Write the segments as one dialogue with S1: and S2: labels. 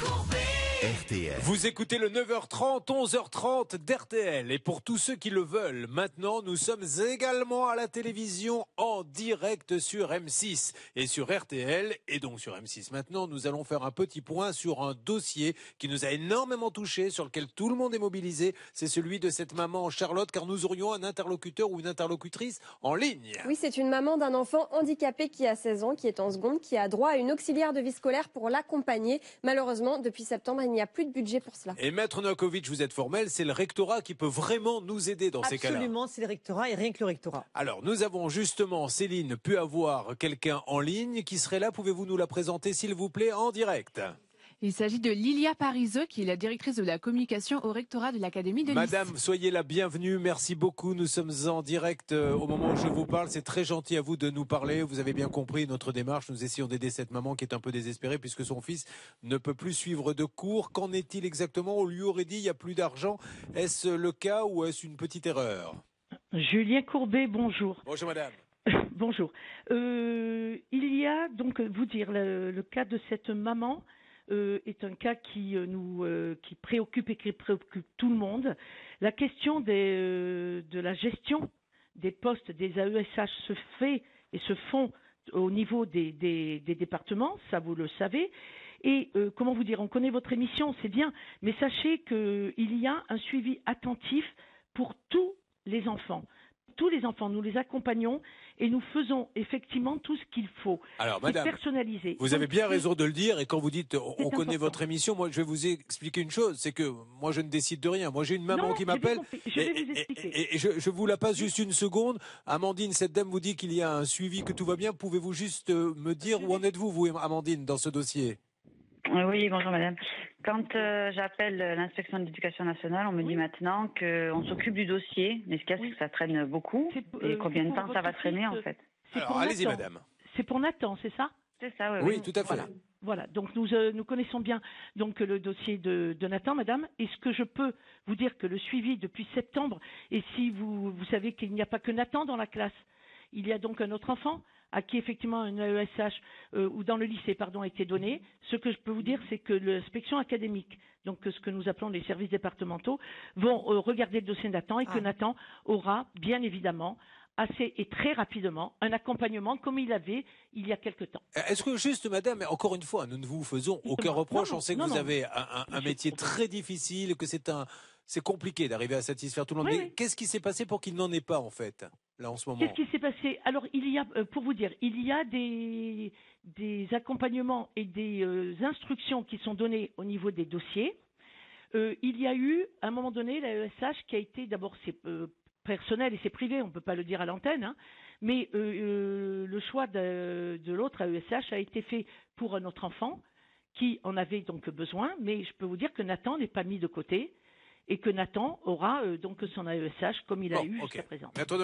S1: cool. RTL.
S2: Vous écoutez le 9h30, 11h30 d'RTL. Et pour tous ceux qui le veulent, maintenant, nous sommes également à la télévision en direct sur M6 et sur RTL. Et donc sur M6. Maintenant, nous allons faire un petit point sur un dossier qui nous a énormément touché, sur lequel tout le monde est mobilisé. C'est celui de cette maman Charlotte, car nous aurions un interlocuteur ou une interlocutrice en ligne.
S3: Oui, c'est une maman d'un enfant handicapé qui a 16 ans, qui est en seconde, qui a droit à une auxiliaire de vie scolaire pour l'accompagner. Malheureusement, depuis septembre, il n'y a plus de budget pour cela.
S2: Et Maître Novakovic, vous êtes formel, c'est le rectorat qui peut vraiment nous aider dans ces cas-là.
S4: Absolument, c'est le rectorat et rien que le rectorat.
S2: Alors, nous avons justement, Céline, pu avoir quelqu'un en ligne qui serait là. Pouvez-vous nous la présenter, s'il vous plaît, en direct?
S5: Il s'agit de Lilia Pariseux, qui est la directrice de la communication au rectorat de l'Académie de Nice.
S2: Madame, soyez la bienvenue. Merci beaucoup. Nous sommes en direct euh, au moment où je vous parle. C'est très gentil à vous de nous parler. Vous avez bien compris notre démarche. Nous essayons d'aider cette maman qui est un peu désespérée puisque son fils ne peut plus suivre de cours. Qu'en est-il exactement? On lui aurait dit il n'y a plus d'argent. Est-ce le cas ou est-ce une petite erreur?
S6: Julien Courbet, bonjour.
S2: Bonjour madame.
S6: bonjour. Euh, il y a donc, vous dire, le, le cas de cette maman euh, est un cas qui euh, nous euh, préoccupe et qui préoccupe tout le monde. La question de la gestion des postes des AESH se fait et se font au niveau des, départements, ça vous le savez. Et comment vous dire, on connaît votre émission, c'est bien, mais sachez qu'il y a un suivi attentif pour tous les enfants. Tous les enfants, nous les accompagnons et nous faisons effectivement tout ce qu'il faut.
S2: Alors madame,
S6: personnalisé.
S2: Vous avez bien raison de le dire. Et quand vous dites on, connaît votre émission, moi je vais vous expliquer une chose. C'est que moi je ne décide de rien. Moi j'ai une maman
S6: Non,
S2: qui m'appelle.
S6: Je vais
S2: Et,
S6: vous expliquer.
S2: et- et je, je vous la passe juste une seconde. Amandine, cette dame vous dit qu'il y a un suivi, que tout va bien. Pouvez-vous juste euh, me dire où en êtes-vous, vous, Amandine, dans ce dossier?
S7: Oui, bonjour madame. Quand euh, j'appelle l'inspection de l'éducation nationale, on me dit maintenant qu'on s'occupe du dossier. Mais ce qu'il y a, c'est que ça traîne beaucoup. Et
S6: euh,
S7: combien de temps ça va traîner en
S6: euh,
S7: fait
S2: Alors allez-y, madame.
S6: C'est pour Nathan, c'est ça?
S7: C'est ça, oui.
S2: Oui, tout à fait.
S6: Voilà. Voilà, donc nous, euh, nous connaissons bien donc le dossier de, de Nathan, madame. Est-ce que je peux vous dire que le suivi depuis septembre, et si vous, vous savez qu'il n'y a pas que Nathan dans la classe, il y a donc un autre enfant? À qui effectivement un AESH euh, ou dans le lycée pardon a été donné. Ce que je peux vous dire, c'est que l'inspection académique, donc ce que nous appelons les services départementaux, vont euh, regarder le dossier de Nathan et que
S4: Ah.
S6: Nathan aura bien évidemment assez et très rapidement un accompagnement comme il avait il y a quelque temps.
S2: Est-ce que juste, madame, encore une fois, nous ne vous faisons aucun reproche.
S6: non,
S2: On sait que
S6: non,
S2: vous
S6: non.
S2: avez un, métier très difficile, que c'est un, c'est compliqué d'arriver à satisfaire tout le monde.
S6: Oui,
S2: Mais
S6: oui.
S2: qu'est-ce qui s'est passé pour qu'il n'en ait pas, en fait, là, en ce moment?
S6: Qu'est-ce qui s'est passé? Alors, il y a, euh, pour vous dire, il y a des, des accompagnements et des euh, instructions qui sont données au niveau des dossiers. Euh, il y a eu, à un moment donné, la ESH qui a été, d'abord, c'est euh, personnel et c'est privé, on ne peut pas le dire à l'antenne, hein, mais euh, euh, le choix de, l'autre AESH a été fait pour un autre enfant qui en avait donc besoin, mais je peux vous dire que Nathan n'est pas mis de côté et que Nathan aura euh, donc son AESH comme il a eu
S2: ok.
S6: jusqu'à présent. D'accord.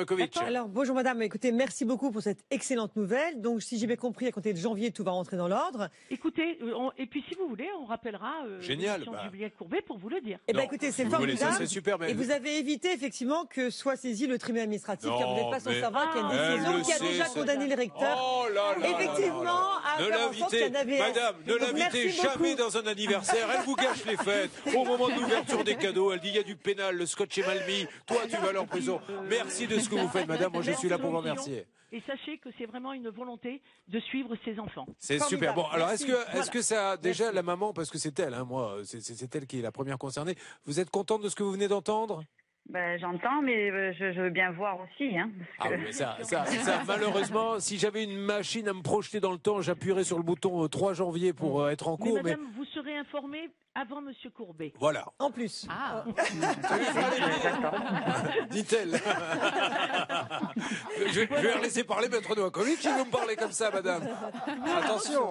S4: Alors, bonjour madame, écoutez, merci beaucoup pour cette excellente nouvelle. Donc, si j'ai bien compris, à compter de janvier, tout va rentrer dans l'ordre.
S6: Écoutez, euh, on- et puis si vous voulez, on rappellera euh,
S2: Génial, bah.
S6: Julien Courbet pour vous le dire.
S4: Eh bien,
S2: Non,
S4: écoutez, c'est
S2: ça,
S4: formidable.
S2: c'est super, mais
S4: Et vous avez évité effectivement que soit saisi le tribunal administratif, car vous
S2: Non,
S4: n'êtes pas sans
S2: mais-
S4: savoir qu'il y a une décision qui a
S2: sait,
S4: déjà condamné le recteur.
S2: Oh là là là
S4: Effectivement,
S2: là là.
S4: à
S2: Ne
S4: faire en sorte qu'il y
S2: l'invitez,
S4: en avait un.
S2: madame, ne l'invitez jamais dans un anniversaire. Elle vous gâche les fêtes. Au moment de l'ouverture des cadeaux, elle dit il y a du pénal, le scotch est mal mis. Toi, tu vas aller en prison. Merci de ce que vous faites, madame. Moi, je suis là pour vous remercier.
S6: Et sachez que c'est vraiment une volonté de suivre ses enfants.
S2: C'est super. Bon, alors est-ce que, est-ce que ça, déjà
S4: Merci.
S2: la maman, parce que c'est elle, hein, moi, c'est- elle qui est la première concernée. Vous êtes contente de ce que vous venez d'entendre?
S7: Ben, J'entends, mais euh, je, je veux bien voir aussi. Hein,
S2: Ah
S7: parce
S2: oui, mais ça, ça, ça, malheureusement, si j'avais une machine à me projeter dans le temps, j'appuierais sur le bouton euh, 3 janvier pour euh, être en cours. Mais,
S6: madame, vous serez informée avant Monsieur Courbet.
S2: voilà,
S4: En plus.
S5: Ah,
S2: dit-elle. je, je vais la laisser parler Maître Novakovic, il veut me parler comme ça, madame. Attention.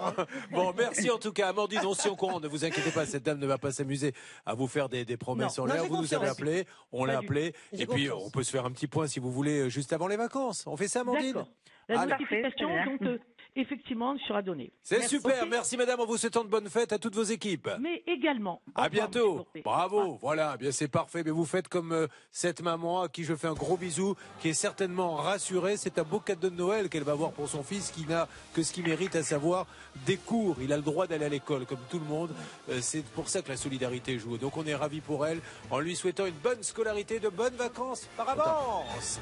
S2: Bon, merci en tout cas, Amandine, on s'y est au courant. Ne vous inquiétez pas, cette dame ne va pas s'amuser à vous faire des, des promesses
S4: Non,
S2: en l'air. Vous nous avez appelé, on l'a appelé, et puis
S4: confiance.
S2: on peut se faire un petit point si vous voulez, juste avant les vacances. On fait ça, Amandine?
S6: D'accord. La notification, donc, euh, effectivement, sera donné.
S2: C'est super. Merci madame. En vous souhaitant de bonnes fêtes à toutes vos équipes.
S6: Mais également.
S2: À bientôt. Bravo. Voilà. Bien, c'est parfait. Mais vous faites comme euh, cette maman à qui je fais un gros bisou, qui est certainement rassurée. C'est un beau cadeau de Noël qu'elle va avoir pour son fils, qui n'a que ce qu'il mérite, à savoir des cours. Il a le droit d'aller à l'école, comme tout le monde. Euh, c'est pour ça que la solidarité joue. Donc on est ravis pour elle, en lui souhaitant une bonne scolarité, de bonnes vacances par avance.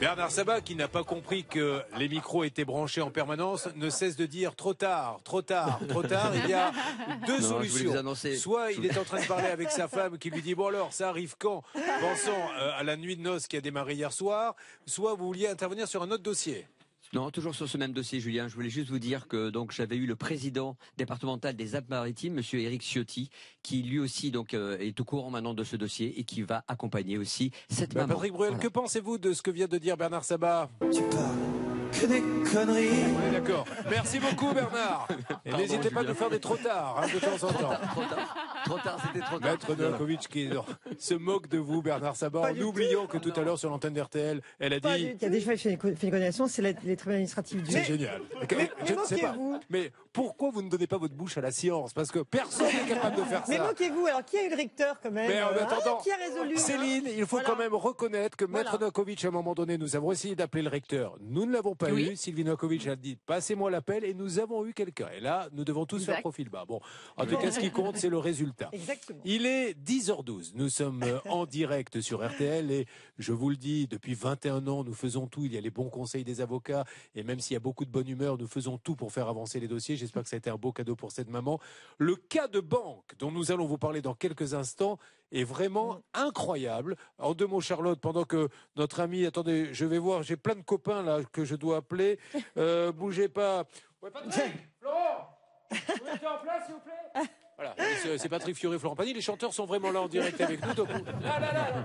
S2: Bernard Sabat, qui n'a pas compris que les micros étaient branchés en permanence, ne cesse de dire trop tard, trop tard, trop tard. Il y a deux
S1: Non,
S2: solutions. Soit il est en train de parler avec sa femme qui lui dit bon alors ça arrive quand, pensant euh, à la nuit de noces qui a démarré hier soir. Soit vous vouliez intervenir sur un autre dossier.
S1: Non, toujours sur ce même dossier, Julien. Je voulais juste vous dire que donc j'avais eu le président départemental des Alpes-Maritimes, Monsieur Éric Ciotti, qui lui aussi donc euh, est au courant maintenant de ce dossier et qui va accompagner aussi cette
S2: Bah,
S1: maman.
S2: Patrick Bruel,
S1: Voilà.
S2: que pensez-vous de ce que vient de dire Bernard Sabat?
S8: Tu parles que des conneries.
S2: On est d'accord. Merci beaucoup Bernard. Et n'hésitez pas à nous faire des trop tard, hein, de temps en temps.
S1: trop tard, trop tard, c'était trop tard.
S2: Maître Novakovic qui se moque de vous, Bernard Sabat, en oubliant que tout à l'heure sur l'antenne d'RTL, elle a dit
S4: Il y a déjà fait une, fait une condamnation, c'est les tribunaux administratifs du.
S2: c'est génial.
S4: mais
S2: je ne sais pas. Mais pourquoi vous ne donnez pas votre bouche à la science? Parce que personne n'est capable de faire
S4: Mais
S2: ça.
S4: moquez-vous, alors qui a eu le recteur quand même?
S2: Mais en
S4: euh,
S2: attendant,
S4: hein, Qui a résolu hein?
S2: Céline, il faut quand même reconnaître que Maître. Novakovic, à un moment donné, nous avons essayé d'appeler le recteur. Nous ne l'avons pas
S5: Oui.
S2: eu. Sylvie Novakovic a dit passez-moi l'appel et nous avons eu quelqu'un. Et là, nous devons tous faire profil bas. Bon, en tout cas, ce qui compte, c'est le résultat.
S4: Exactement.
S2: Il est 10h12. Nous sommes euh, en direct sur RTL et je vous le dis, depuis 21 ans, nous faisons tout. Il y a les bons conseils des avocats et même s'il y a beaucoup de bonne humeur, nous faisons tout pour faire avancer les dossiers. J'espère que ça a été un beau cadeau pour cette maman. Le cas de banque dont nous allons vous parler dans quelques instants est vraiment incroyable. En deux mots, Charlotte, pendant que notre ami, attendez, je vais voir, j'ai plein de copains là que je dois appeler. Euh, bougez pas. Ouais, Patrick, Florent, vous mettez en place, s'il vous plaît? Voilà, Et c'est Patrick Fiori Florent Pagny. Les chanteurs sont vraiment là en direct avec nous. Donc, là, là, là, là,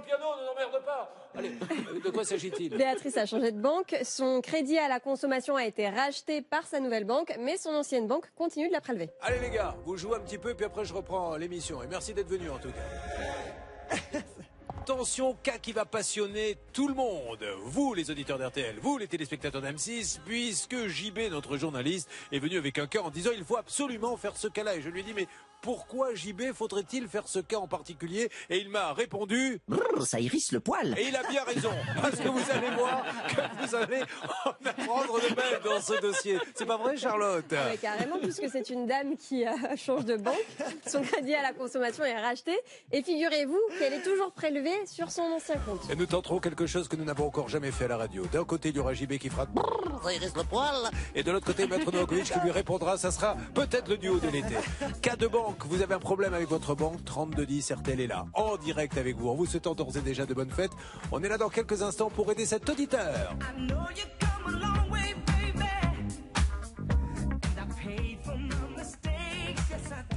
S2: le piano, ne t'emmerde pas. Allez, de quoi s'agit-il?
S3: Béatrice a changé de banque. Son crédit à la consommation a été racheté par sa nouvelle banque, mais son ancienne banque continue de la prélever.
S2: Allez les gars, vous jouez un petit peu, puis après je reprends l'émission. Et merci d'être venus en tout cas. Attention, cas qui va passionner tout le monde. Vous, les auditeurs d'RTL, vous, les téléspectateurs d'M6, puisque JB, notre journaliste, est venu avec un cas en disant il faut absolument faire ce cas-là. Et je lui ai dit mais pourquoi JB faudrait-il faire ce cas en particulier Et il m'a répondu
S8: Brrr, ça irrisse le poil.
S2: et il a bien raison, parce que vous allez voir que vous allez en apprendre de même dans ce dossier. C'est pas vrai, Charlotte?
S3: Ouais, carrément, puisque c'est une dame qui euh, change de banque. Son crédit à la consommation est racheté. Et figurez-vous qu'elle est toujours prélevée sur son ancien compte.
S2: Et nous tenterons quelque chose que nous n'avons encore jamais fait à la radio. D'un côté, il y aura JB qui fera brrr, ça irrisse le poil. Et de l'autre côté, Maître Novakovic qui lui répondra. Ça sera peut-être le duo de l'été. Cas de banque. Vous avez un problème avec votre banque. 3210, RTL est là. En direct avec vous. En vous souhaitant d'ores et déjà de bonnes fêtes. On est là dans quelques instants pour aider cet auditeur.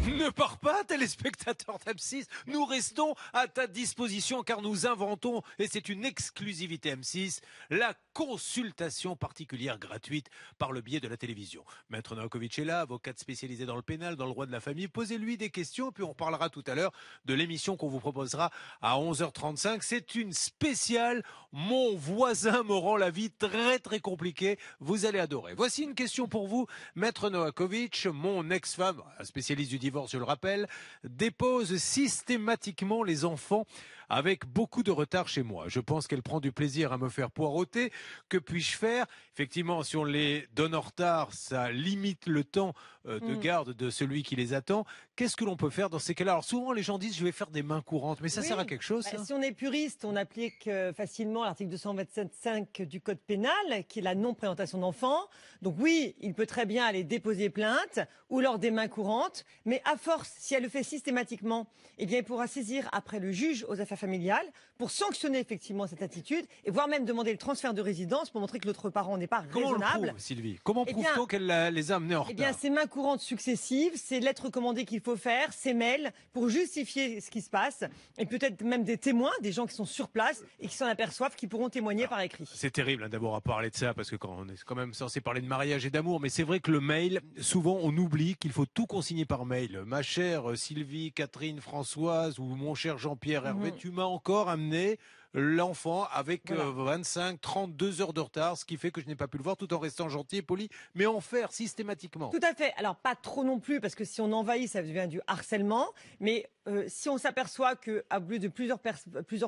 S2: Ne pars pas, téléspectateur d'M6. Nous restons à ta disposition car nous inventons, et c'est une exclusivité M6, la consultation particulière gratuite par le biais de la télévision. Maître Novakovic est là, avocate spécialisée dans le pénal, dans le droit de la famille. Posez-lui des questions, puis on parlera tout à l'heure de l'émission qu'on vous proposera à 11h35. C'est une spéciale. Mon voisin me rend la vie très très compliquée. Vous allez adorer. Voici une question pour vous, Maître Novakovic. Mon ex-femme, spécialiste du divorce, je le rappelle, dépose systématiquement les enfants avec beaucoup de retard chez moi. Je pense qu'elle prend du plaisir à me faire poireauter. Que puis-je faire? Effectivement, si on les donne en retard, ça limite le temps euh, de
S4: Mm.
S2: garde de celui qui les attend. Qu'est-ce que l'on peut faire dans ces cas-là? Alors souvent, les gens disent je vais faire des mains courantes, mais ça
S4: Oui.
S2: sert à quelque chose
S4: Bah,
S2: ça?
S4: si on est puriste, on applique euh, facilement l'article 227.5 du Code pénal, qui est la non-présentation d'enfants. Donc oui, il peut très bien aller déposer plainte ou lors des mains courantes, mais à force, si elle le fait systématiquement, eh bien, il pourra saisir après le juge aux affaires familiales pour sanctionner effectivement cette attitude et voire même demander le transfert de résidence pour montrer que l'autre parent n'est pas
S2: Comment on le
S4: raisonnable.
S2: prouve, Sylvie? Comment
S4: Eh
S2: prouve-t-on qu'elle les a amenés en
S4: Eh bien, c'est mains courantes successives, c'est lettres recommandées qu'il faut faire, c'est mails pour justifier ce qui se passe, et peut-être même des témoins, des gens qui sont sur place et qui s'en aperçoivent, qui pourront témoigner par écrit.
S2: C'est terrible hein, d'abord à parler de ça parce que quand on est quand même censé parler de mariage et d'amour, mais c'est vrai que le mail, souvent on oublie qu'il faut tout consigner par mail. Ma chère euh, Sylvie, Catherine, Françoise ou mon cher Jean-Pierre Hervé,
S4: Mhm.
S2: tu m'as encore amené terminé l'enfant avec euh, 25, 32 heures de retard, ce qui fait que je n'ai pas pu le voir tout en restant gentil et poli, mais en faire systématiquement.
S4: Tout à fait. Alors pas trop non plus parce que si on envahit, ça devient du harcèlement. Mais euh, si on s'aperçoit que à bout de plusieurs,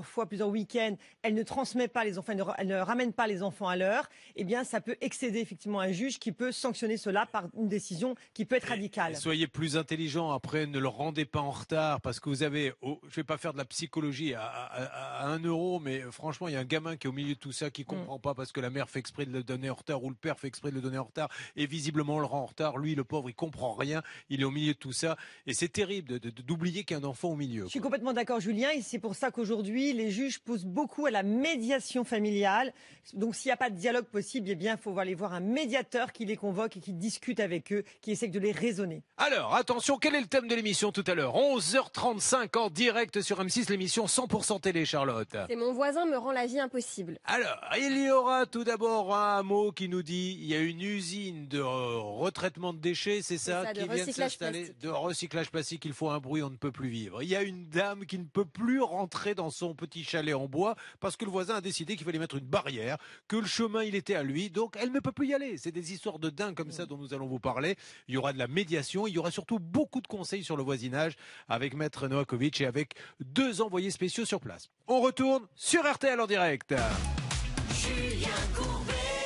S4: fois, plusieurs week-ends, elle ne transmet pas les enfants, elle ne, ra- elle ne ramène pas les enfants à l'heure, eh bien ça peut excéder effectivement un juge qui peut sanctionner cela par une décision qui peut être radicale.
S2: Et soyez plus intelligent après, ne le rendez pas en retard parce que vous avez, oh, je vais pas faire de la psychologie à, à- à un euro, mais euh, franchement, il y a un gamin qui est au milieu de tout ça qui
S4: Mm.
S2: comprend pas parce que la mère fait exprès de le donner en retard ou le père fait exprès de le donner en retard et visiblement on le rend en retard. Lui, le pauvre, il comprend rien. Il est au milieu de tout ça et c'est terrible d'oublier qu'il y a un enfant au milieu.
S4: Je suis complètement d'accord, Julien, et c'est pour ça qu'aujourd'hui, les juges posent beaucoup à la médiation familiale. Donc, s'il n'y a pas de dialogue possible, eh bien, il faut aller voir un médiateur qui les convoque et qui discute avec eux, qui essaie de les raisonner.
S2: Alors, attention, quel est le thème de l'émission tout à l'heure? 11h35 en direct sur M6, l'émission 100% télé, Charlotte.
S3: C'est mon voisin me rend la vie impossible.
S2: Alors, il y aura tout d'abord un mot qui nous dit il y a une usine de retraitement de déchets, c'est ça, qui vient de s'installer de recyclage plastique. Il faut un bruit, on ne peut plus vivre. Il y a une dame qui ne peut plus rentrer dans son petit chalet en bois parce que le voisin a décidé qu'il fallait mettre une barrière, que le chemin il était à lui, donc elle ne peut plus y aller. C'est des histoires de dingue comme ça dont nous allons vous parler. Il y aura de la médiation, il y aura surtout beaucoup de conseils sur le voisinage avec Maître Novakovic et avec deux envoyés spéciaux sur place. On retourne sur RTL en direct.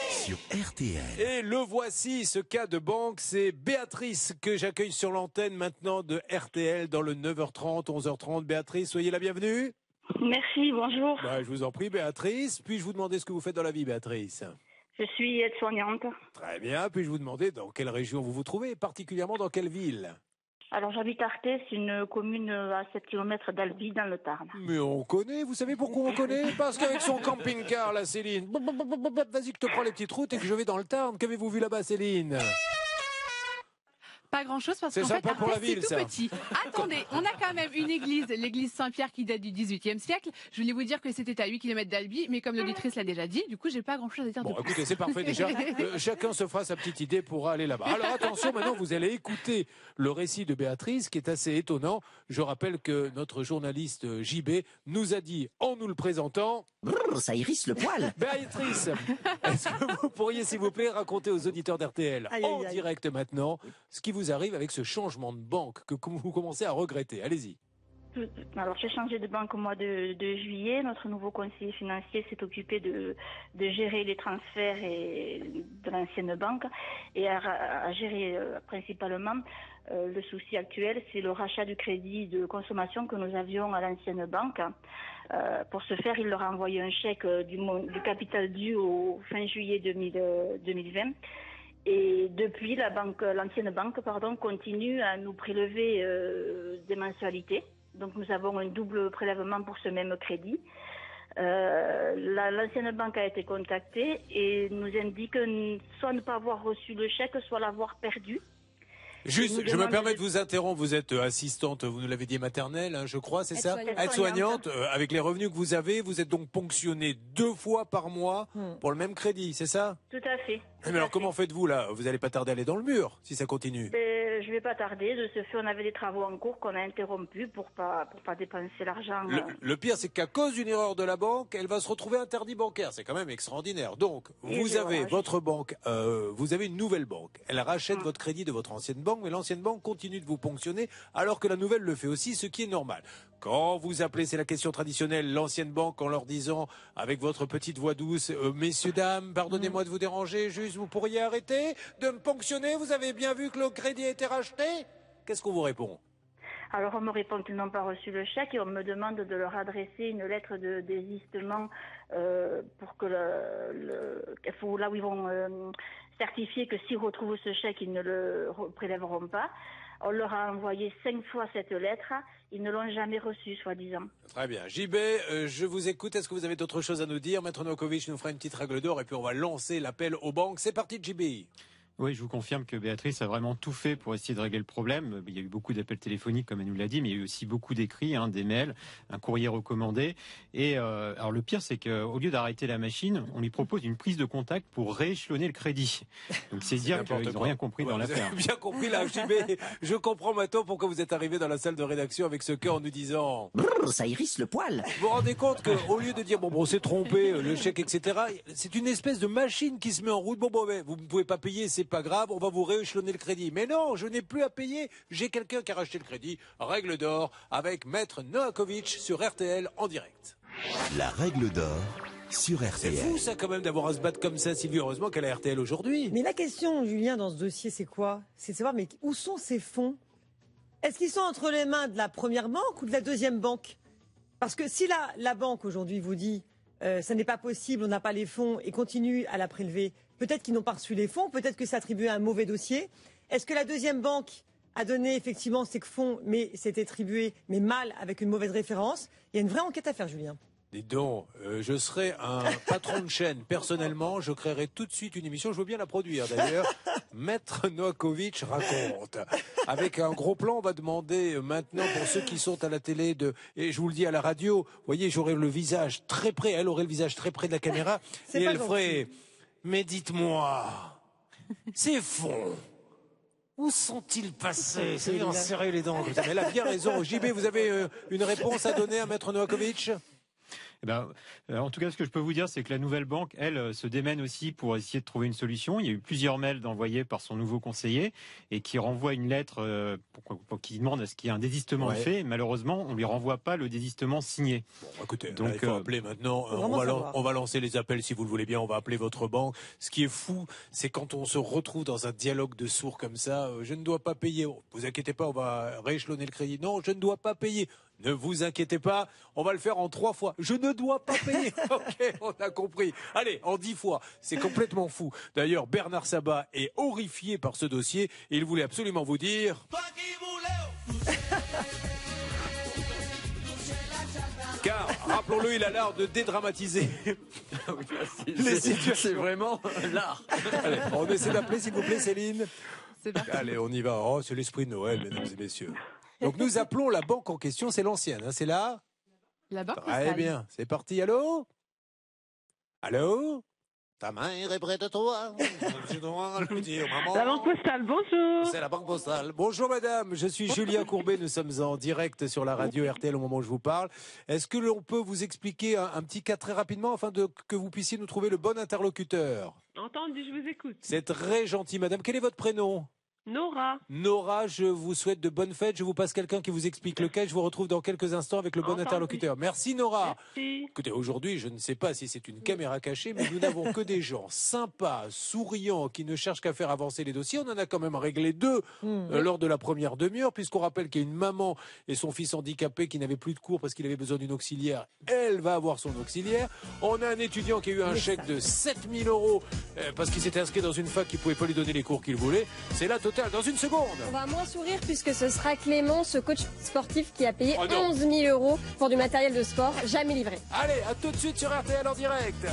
S8: Sur RTL.
S2: Et le voici, ce cas de banque, c'est Béatrice que j'accueille sur l'antenne maintenant de RTL dans le 9h30, 11h30. Béatrice, soyez la bienvenue.
S9: Merci, bonjour.
S2: Bah, je vous en prie, Béatrice. Puis-je vous demander ce que vous faites dans la vie, Béatrice?
S9: Je suis aide-soignante.
S2: Très bien. Puis-je vous demander dans quelle région vous vous trouvez, particulièrement dans quelle ville?
S9: Alors j'habite Arthès, une commune à 7 km d'Albi dans le Tarn.
S2: Mais on connaît, vous savez pourquoi on connaît Parce qu'avec son camping-car, là, Céline. Vas-y que te prends les petites routes et que je vais dans le Tarn. Qu'avez-vous vu là-bas, Céline
S5: Pas grand chose parce
S2: C'est
S5: qu'en fait,
S2: sympa pour la
S5: Arthès, c'est
S2: ville,
S5: tout
S2: ça.
S5: petit. Attendez, on a quand même une église, l'église Saint-Pierre qui date du XVIIIe siècle. Je voulais vous dire que c'était à 8 km d'Albi, mais comme l'auditrice l'a déjà dit, du coup, j'ai pas grand chose à dire
S2: Bon,
S5: de
S2: écoutez, c'est parfait déjà. Euh, chacun se fera sa petite idée pour aller là-bas. Alors attention, maintenant vous allez écouter le récit de Béatrice qui est assez étonnant. Je rappelle que notre journaliste euh, JB nous a dit, en nous le présentant,
S8: Brrr, ça irrisse le poil.
S2: Béatrice, est-ce que vous pourriez s'il vous plaît raconter aux auditeurs d'RTL en
S4: aïe.
S2: direct maintenant ce qui vous arrive avec ce changement de banque que vous commencez à regretter? Allez-y.
S9: Alors j'ai changé de banque au mois de, juillet. Notre nouveau conseiller financier s'est occupé de, gérer les transferts de l'ancienne banque et à, gérer euh, principalement euh, le souci actuel, c'est le rachat du crédit de consommation que nous avions à l'ancienne banque. Euh, pour ce faire, il leur a envoyé un chèque du, capital dû au fin juillet 2000, euh, 2020. Et depuis, la banque, l'ancienne banque, pardon, continue à nous prélever euh, des mensualités. Donc, nous avons un double prélèvement pour ce même crédit. Euh, la- l'ancienne banque a été contactée et nous indique soit ne pas avoir reçu le chèque, soit l'avoir perdu.
S2: Juste, je me permets
S9: de-
S2: vous interrompre. Vous êtes euh, assistante, vous nous l'avez dit, maternelle, hein, je crois, c'est ça
S3: Aide-soignante.
S2: Euh, avec les revenus que vous avez, vous êtes donc ponctionné deux fois par mois
S4: Hmm.
S2: pour le même crédit, c'est ça?
S9: Tout à fait. Tout
S2: Mais alors comment
S9: fait.
S2: faites-vous là? Vous n'allez pas tarder à aller dans le mur si ça continue?
S9: Ben, je vais pas tarder. De ce fait, on avait des travaux en cours qu'on a interrompus pour pas pour pas dépenser l'argent.
S2: Le, le pire, c'est qu'à cause d'une erreur de la banque, elle va se retrouver interdit bancaire. C'est quand même extraordinaire. Donc,
S9: Et
S2: vous avez votre banque, euh, vous avez une nouvelle banque. Elle rachète
S9: Hum.
S2: votre crédit de votre ancienne banque, mais l'ancienne banque continue de vous ponctionner, alors que la nouvelle le fait aussi, ce qui est normal. Quand vous appelez, c'est la question traditionnelle, l'ancienne banque en leur disant, avec votre petite voix douce, euh, messieurs, dames, pardonnez-moi de vous déranger, juste, vous pourriez arrêter de me ponctionner Vous avez bien vu que le crédit a été racheté Qu'est-ce qu'on vous répond?
S9: Alors on me répond qu'ils n'ont pas reçu le chèque et on me demande de leur adresser une lettre de désistement euh, pour que le, le- là où ils vont euh, certifier que s'ils retrouvent ce chèque, ils ne le prélèveront pas. On leur a envoyé cinq fois cette lettre, ils ne l'ont jamais reçue, soi-disant.
S2: Très bien. JB, euh, je vous écoute. Est-ce que vous avez d'autres choses à nous dire? Maître Novakovic nous fera une petite règle d'or et puis on va lancer l'appel aux banques. C'est parti, JB.
S10: Oui, je vous confirme que Béatrice a vraiment tout fait pour essayer de régler le problème. Il y a eu beaucoup d'appels téléphoniques, comme elle nous l'a dit, mais il y a eu aussi beaucoup d'écrits, hein, des mails, un courrier recommandé. Et euh, alors le pire, c'est qu'au lieu d'arrêter la machine, on lui propose une prise de contact pour rééchelonner le crédit. Donc c'est dire qu'ils n'ont rien compris
S2: Ouais,
S10: dans l'affaire.
S2: bien compris là. Je comprends maintenant pourquoi vous êtes arrivé dans la salle de rédaction avec ce cœur en nous disant
S8: Brrr, ça hérisse le poil.
S2: Vous vous rendez compte qu'au lieu de dire bon, bon, on s'est trompé, le chèque, etc., c'est une espèce de machine qui se met en route. Bon, bon, ben, vous ne pouvez pas payer, c'est pas grave, on va vous rééchelonner le crédit. Mais non, je n'ai plus à payer. J'ai quelqu'un qui a racheté le crédit. Règle d'or avec Maître Noakovic sur RTL en direct.
S8: La règle d'or sur
S2: C'est
S8: RTL.
S2: fou ça quand même d'avoir à se battre comme ça, Sylvie. Heureusement qu'elle a RTL aujourd'hui.
S4: Mais la question, Julien, dans ce dossier, c'est quoi? C'est de savoir, mais où sont ces fonds? Est-ce qu'ils sont entre les mains de la première banque ou de la deuxième banque? Parce que si la, la banque aujourd'hui vous dit euh, ça n'est pas possible, on n'a pas les fonds et continue à la prélever, peut-être qu'ils n'ont pas reçu les fonds, peut-être que c'est attribué à un mauvais dossier. Est-ce que la deuxième banque a donné effectivement ces fonds, mais c'est attribué, mais mal, avec une mauvaise référence? Il y a une vraie enquête à faire, Julien.
S2: Dis donc, euh, je serais un patron de chaîne. Personnellement, je créerais tout de suite une émission. Je veux bien la produire d'ailleurs. Maître Noakovic raconte. Avec un gros plan, on va demander euh, maintenant pour ceux qui sont à la télé de, et je vous le dis à la radio, vous voyez, j'aurais le visage très près, elle aurait le visage très près de la caméra et elle ferait, mais dites-moi, ces fonds, où sont-ils passés? C'est bien serrer les dents. Mais elle a bien raison. JB, vous avez euh, une réponse à donner à Maître Noakovic
S10: Eh ben, euh, en tout cas, ce que je peux vous dire, c'est que la nouvelle banque, elle, euh, se démène aussi pour essayer de trouver une solution. Il y a eu plusieurs mails envoyés par son nouveau conseiller et qui renvoie une lettre euh, pour, pour- qui demande à ce qu'il y ait un désistement
S2: Ouais.
S10: fait. Malheureusement, on lui renvoie pas le désistement signé.
S2: Bon, écoutez,
S10: Donc,
S2: là, il faut
S10: euh,
S2: appeler maintenant. on, va lan-
S4: savoir.
S2: on va lancer les appels si vous le voulez bien. On va appeler votre banque. Ce qui est fou, c'est quand on se retrouve dans un dialogue de sourds comme ça. euh, je ne dois pas payer. Vous inquiétez pas, on va rééchelonner le crédit. Non, je ne dois pas payer. Ne vous inquiétez pas, on va le faire en trois fois. Je ne dois pas payer. ok, on a compris. Allez, en dix fois. C'est complètement fou. D'ailleurs, Bernard Sabat est horrifié par ce dossier. Et il voulait absolument vous dire. Car, rappelons-le, il a l'art de dédramatiser. Les situations.
S1: C'est vraiment l'art.
S2: Allez, on essaie d'appeler, s'il vous plaît, Céline. Allez, on y va. Oh, c'est l'esprit de Noël, mesdames et messieurs. Donc, nous appelons la banque en question. C'est l'ancienne, hein, c'est là
S5: La banque
S2: Très
S5: postale.
S2: bien. C'est parti. Allô Allô Ta mère est près de toi. Je dois lui dire, maman.
S6: La banque postale, bonjour.
S2: C'est la banque postale. Bonjour madame, je suis Julien Courbet, nous sommes en direct sur la radio RTL au moment où je vous parle. Est-ce que l'on peut vous expliquer un, un petit cas très rapidement afin de, que vous puissiez nous trouver le bon interlocuteur?
S6: Entendu, je vous écoute.
S2: C'est très gentil madame. Quel est votre prénom?
S6: Nora.
S2: Nora, je vous souhaite de bonnes fêtes. Je vous passe quelqu'un qui vous explique lequel. Je vous retrouve dans quelques instants avec le bon
S6: Entendu.
S2: interlocuteur. Merci Nora.
S6: Merci.
S2: Écoutez, aujourd'hui, je ne sais pas si c'est une caméra cachée, mais nous n'avons que des gens sympas, souriants, qui ne cherchent qu'à faire avancer les dossiers. On en a quand même réglé deux
S4: Hmm.
S2: euh, lors de la première demi-heure, puisqu'on rappelle qu'il y a une maman et son fils handicapé qui n'avaient plus de cours parce qu'il avait besoin d'une auxiliaire. Elle va avoir son auxiliaire. On a un étudiant qui a eu un
S4: Mais
S2: chèque
S4: ça.
S2: de 7000 euros euh, parce qu'il s'était inscrit dans une fac qui ne pouvait pas lui donner les cours qu'il voulait. C'est la totale. Dans une seconde.
S3: On va moins sourire puisque ce sera Clément, ce coach sportif qui a payé
S2: Oh non.
S3: 11 000 euros pour du matériel de sport jamais livré.
S2: Allez, à tout de suite sur RTL en direct.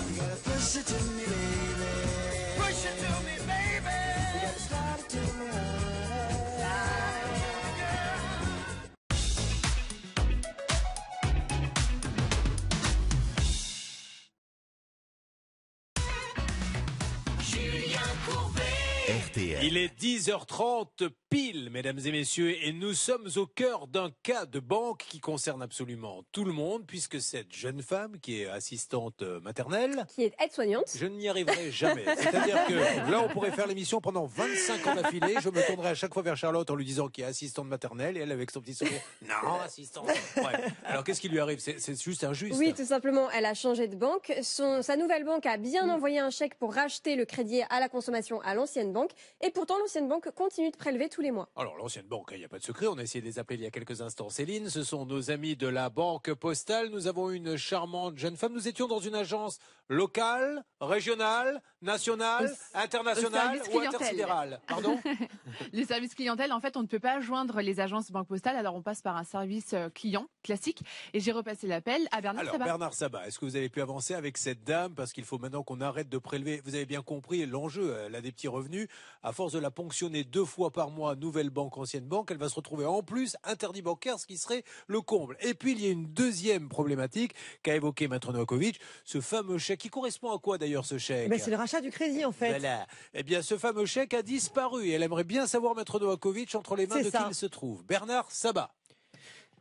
S8: RTL.
S2: Il est 10h30 pile, mesdames et messieurs, et nous sommes au cœur d'un cas de banque qui concerne absolument tout le monde, puisque cette jeune femme, qui est assistante euh, maternelle,
S3: Qui est aide-soignante.
S2: je n'y arriverai jamais. C'est-à-dire que là, on pourrait faire l'émission pendant 25 ans d'affilée. Je me tournerai à chaque fois vers Charlotte en lui disant qu'il est assistante maternelle, et elle, avec son petit sourire, non, assistante. Ouais. Alors, qu'est-ce qui lui arrive? C'est c'est juste injuste.
S3: Oui, tout simplement, elle a changé de banque. Son, sa nouvelle banque a bien envoyé un chèque pour racheter le crédit à la consommation à l'ancienne banque. Et pourtant, l'ancienne banque continue de prélever tous les mois.
S2: Alors, l'ancienne banque, il n'y a pas de secret. On a essayé de les appeler il y a quelques instants. Céline, ce sont nos amis de la banque postale. Nous avons une charmante jeune femme. Nous étions dans une agence locale, régionale, nationale,
S5: Au-
S2: internationale
S5: au service
S2: ou intersidérale. Pardon?
S5: Les services clientèle, en fait, on ne peut pas joindre les agences banque postale, alors on passe par un service euh, client classique. Et j'ai repassé l'appel à Bernard
S2: Alors,
S5: Sabat.
S2: Bernard Sabat, est-ce que vous avez pu avancer avec cette dame? Parce qu'il faut maintenant qu'on arrête de prélever. Vous avez bien compris l'enjeu. Elle a des petits revenus. à force de la ponctionner deux fois par mois, nouvelle banque, ancienne banque, elle va se retrouver en plus interdit bancaire, ce qui serait le comble. Et puis il y a une deuxième problématique qu'a évoqué Maître Novakovic, ce fameux chèque qui correspond à quoi d'ailleurs ce chèque
S4: Ben, c'est le rachat du crédit en fait.
S2: Voilà. Eh bien, ce fameux chèque a disparu et elle aimerait bien savoir, Maître Novakovic, entre les mains de
S4: ça.
S2: qui il se trouve. Bernard Sabat.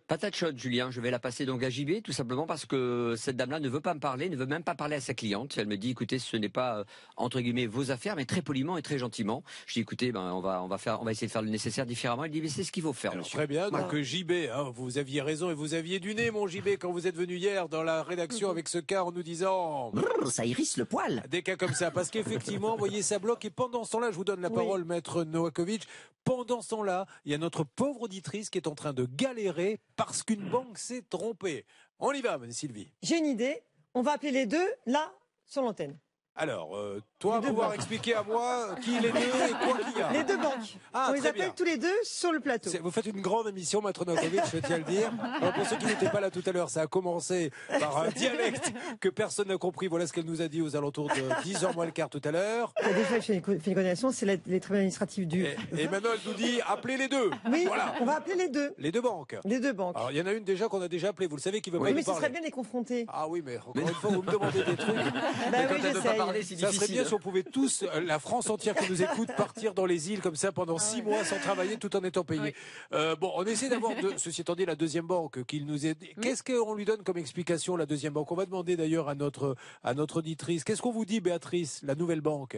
S1: Patate chaude, Julien. Je vais la passer donc à JB, tout simplement parce que cette dame-là ne veut pas me parler, ne veut même pas parler à sa cliente. Elle me dit, écoutez, ce n'est pas euh, entre guillemets vos affaires, mais très poliment et très gentiment. Je dis, écoutez, ben on va on va faire, on va essayer de faire le nécessaire différemment. Elle dit, mais c'est ce qu'il faut faire, monsieur.
S2: Très bien, donc euh, JB, hein, vous aviez raison et vous aviez du nez, mon JB, quand vous êtes venu hier dans la rédaction avec ce cas en nous disant...
S8: Brrr, ça irrisse le poil.
S2: Des cas comme ça, parce qu'effectivement, vous voyez, ça bloque. Et pendant ce temps-là, je vous donne la parole, maître Novakovic. Pendant ce temps-là, il y a notre pauvre auditrice qui est en train de galérer parce qu'une banque s'est trompée. On y va, Sylvie.
S4: J'ai une idée. On va appeler les deux là sur l'antenne.
S2: Alors, euh, toi, pouvoir
S4: banques.
S2: expliquer à moi qui les deux et quoi qu'il y a.
S4: Les deux banques.
S2: Ah,
S4: On les appelle
S2: bien.
S4: tous les deux sur le plateau.
S2: Vous faites une grande émission, Maître Novakovic, je tiens à le dire. Alors, pour ceux qui n'étaient pas là tout à l'heure, ça a commencé par un dialecte que personne n'a compris. Voilà ce qu'elle nous a dit aux alentours de 10h moins le quart tout à l'heure.
S4: Il y a déjà fait une co- fait une condamnation, c'est la- les tribunaux administratifs du.
S2: Et maintenant, elle nous dit appelez les deux.
S4: Oui,
S2: Voilà.
S4: on va appeler les deux.
S2: Les deux banques.
S4: Les deux banques.
S2: Alors, il y en a une déjà qu'on a déjà appelée, vous le savez, qui veut
S4: Oui,
S2: pas
S4: mais
S2: nous
S4: ce serait bien de les confronter.
S2: Ah oui, mais encore une fois, vous me demandez des trucs.
S4: Bah oui, j'essaye.
S2: ça serait bien on pouvait tous, euh, la France entière qui nous écoute, partir dans les îles comme ça pendant six mois sans travailler tout en étant payé. Euh, bon, on essaie d'avoir, de, ceci étant dit, la deuxième banque qu'il nous aide. Qu'est-ce qu'on lui donne comme explication, la deuxième banque? On va demander d'ailleurs à notre, à notre auditrice. Qu'est-ce qu'on vous dit, Béatrice, la nouvelle banque?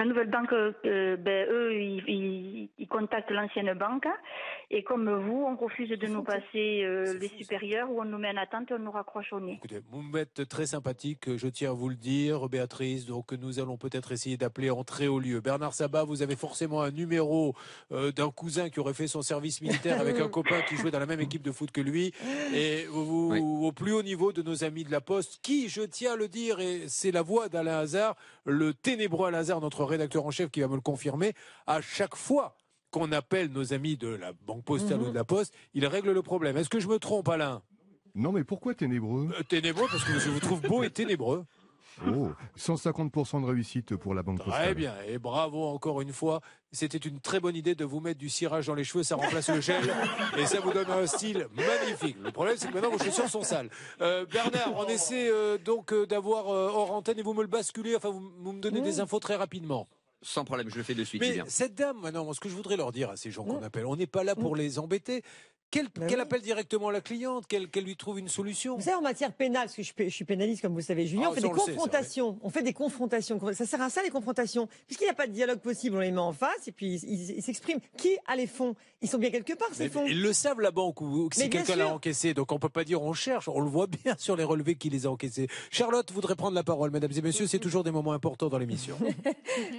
S9: La nouvelle banque, euh, ben, eux, ils, ils- ils contactent l'ancienne banque et comme vous, on refuse de nous passer euh, les supérieurs ou on nous met en attente et on nous raccroche au nez.
S2: Écoutez, vous m'êtes très sympathique, je tiens à vous le dire, Béatrice. Donc, nous allons peut-être essayer d'appeler en très haut lieu. Bernard Sabat, vous avez forcément un numéro euh, d'un cousin qui aurait fait son service militaire avec un copain qui jouait dans la même équipe de foot que lui. Et vous, au plus haut niveau de nos amis de la Poste, qui, je tiens à le dire, et c'est la voix d'Alain Hazard, le ténébreux Alain Hazard, notre rédacteur en chef, qui va me le confirmer, à chaque fois qu'on appelle nos amis de la Banque Postale
S11: Mhm.
S2: ou de la Poste, il règle le problème. Est-ce que je me trompe, Alain?
S11: Non, mais pourquoi ténébreux?
S2: Euh, Ténébreux, parce que je vous trouve beau et ténébreux.
S11: Oh, 150% de réussite pour la banque postale.
S2: Très bien, et bravo encore une fois. C'était une très bonne idée de vous mettre du cirage dans les cheveux, ça remplace le gel et ça vous donne un style magnifique. Le problème, c'est que maintenant vos chaussures sont sales. Euh, Bernard, on essaie euh, donc euh, d'avoir euh, hors antenne et vous me le basculez, enfin vous, vous me donnez des infos très rapidement.
S1: Sans problème, je le fais de suite,
S2: Mais cette dame, maintenant, ce que je voudrais leur dire à ces gens qu'on appelle, on n'est pas là pour les embêter. Qu'elle
S4: Bah
S2: appelle directement la cliente, qu'elle lui trouve une solution.
S4: Vous savez, en matière pénale, parce que je, suis- je suis pénaliste, comme vous le savez, Julien,
S2: Ah,
S4: on fait des
S2: sait,
S4: confrontations. On fait des confrontations. Ça sert à ça, les confrontations. Puisqu'il n'y a pas de dialogue possible, on les met en face et puis ils s'expriment. Qui a les fonds? Ils sont bien quelque part, ces
S2: Mais
S4: fonds.
S2: ils le savent la banque ou si quelqu'un l'a encaissé, donc on peut pas dire on cherche, on le voit bien sur les relevés qui les a encaissés. Charlotte voudrait prendre la parole, mesdames et messieurs, c'est toujours des moments importants dans l'émission.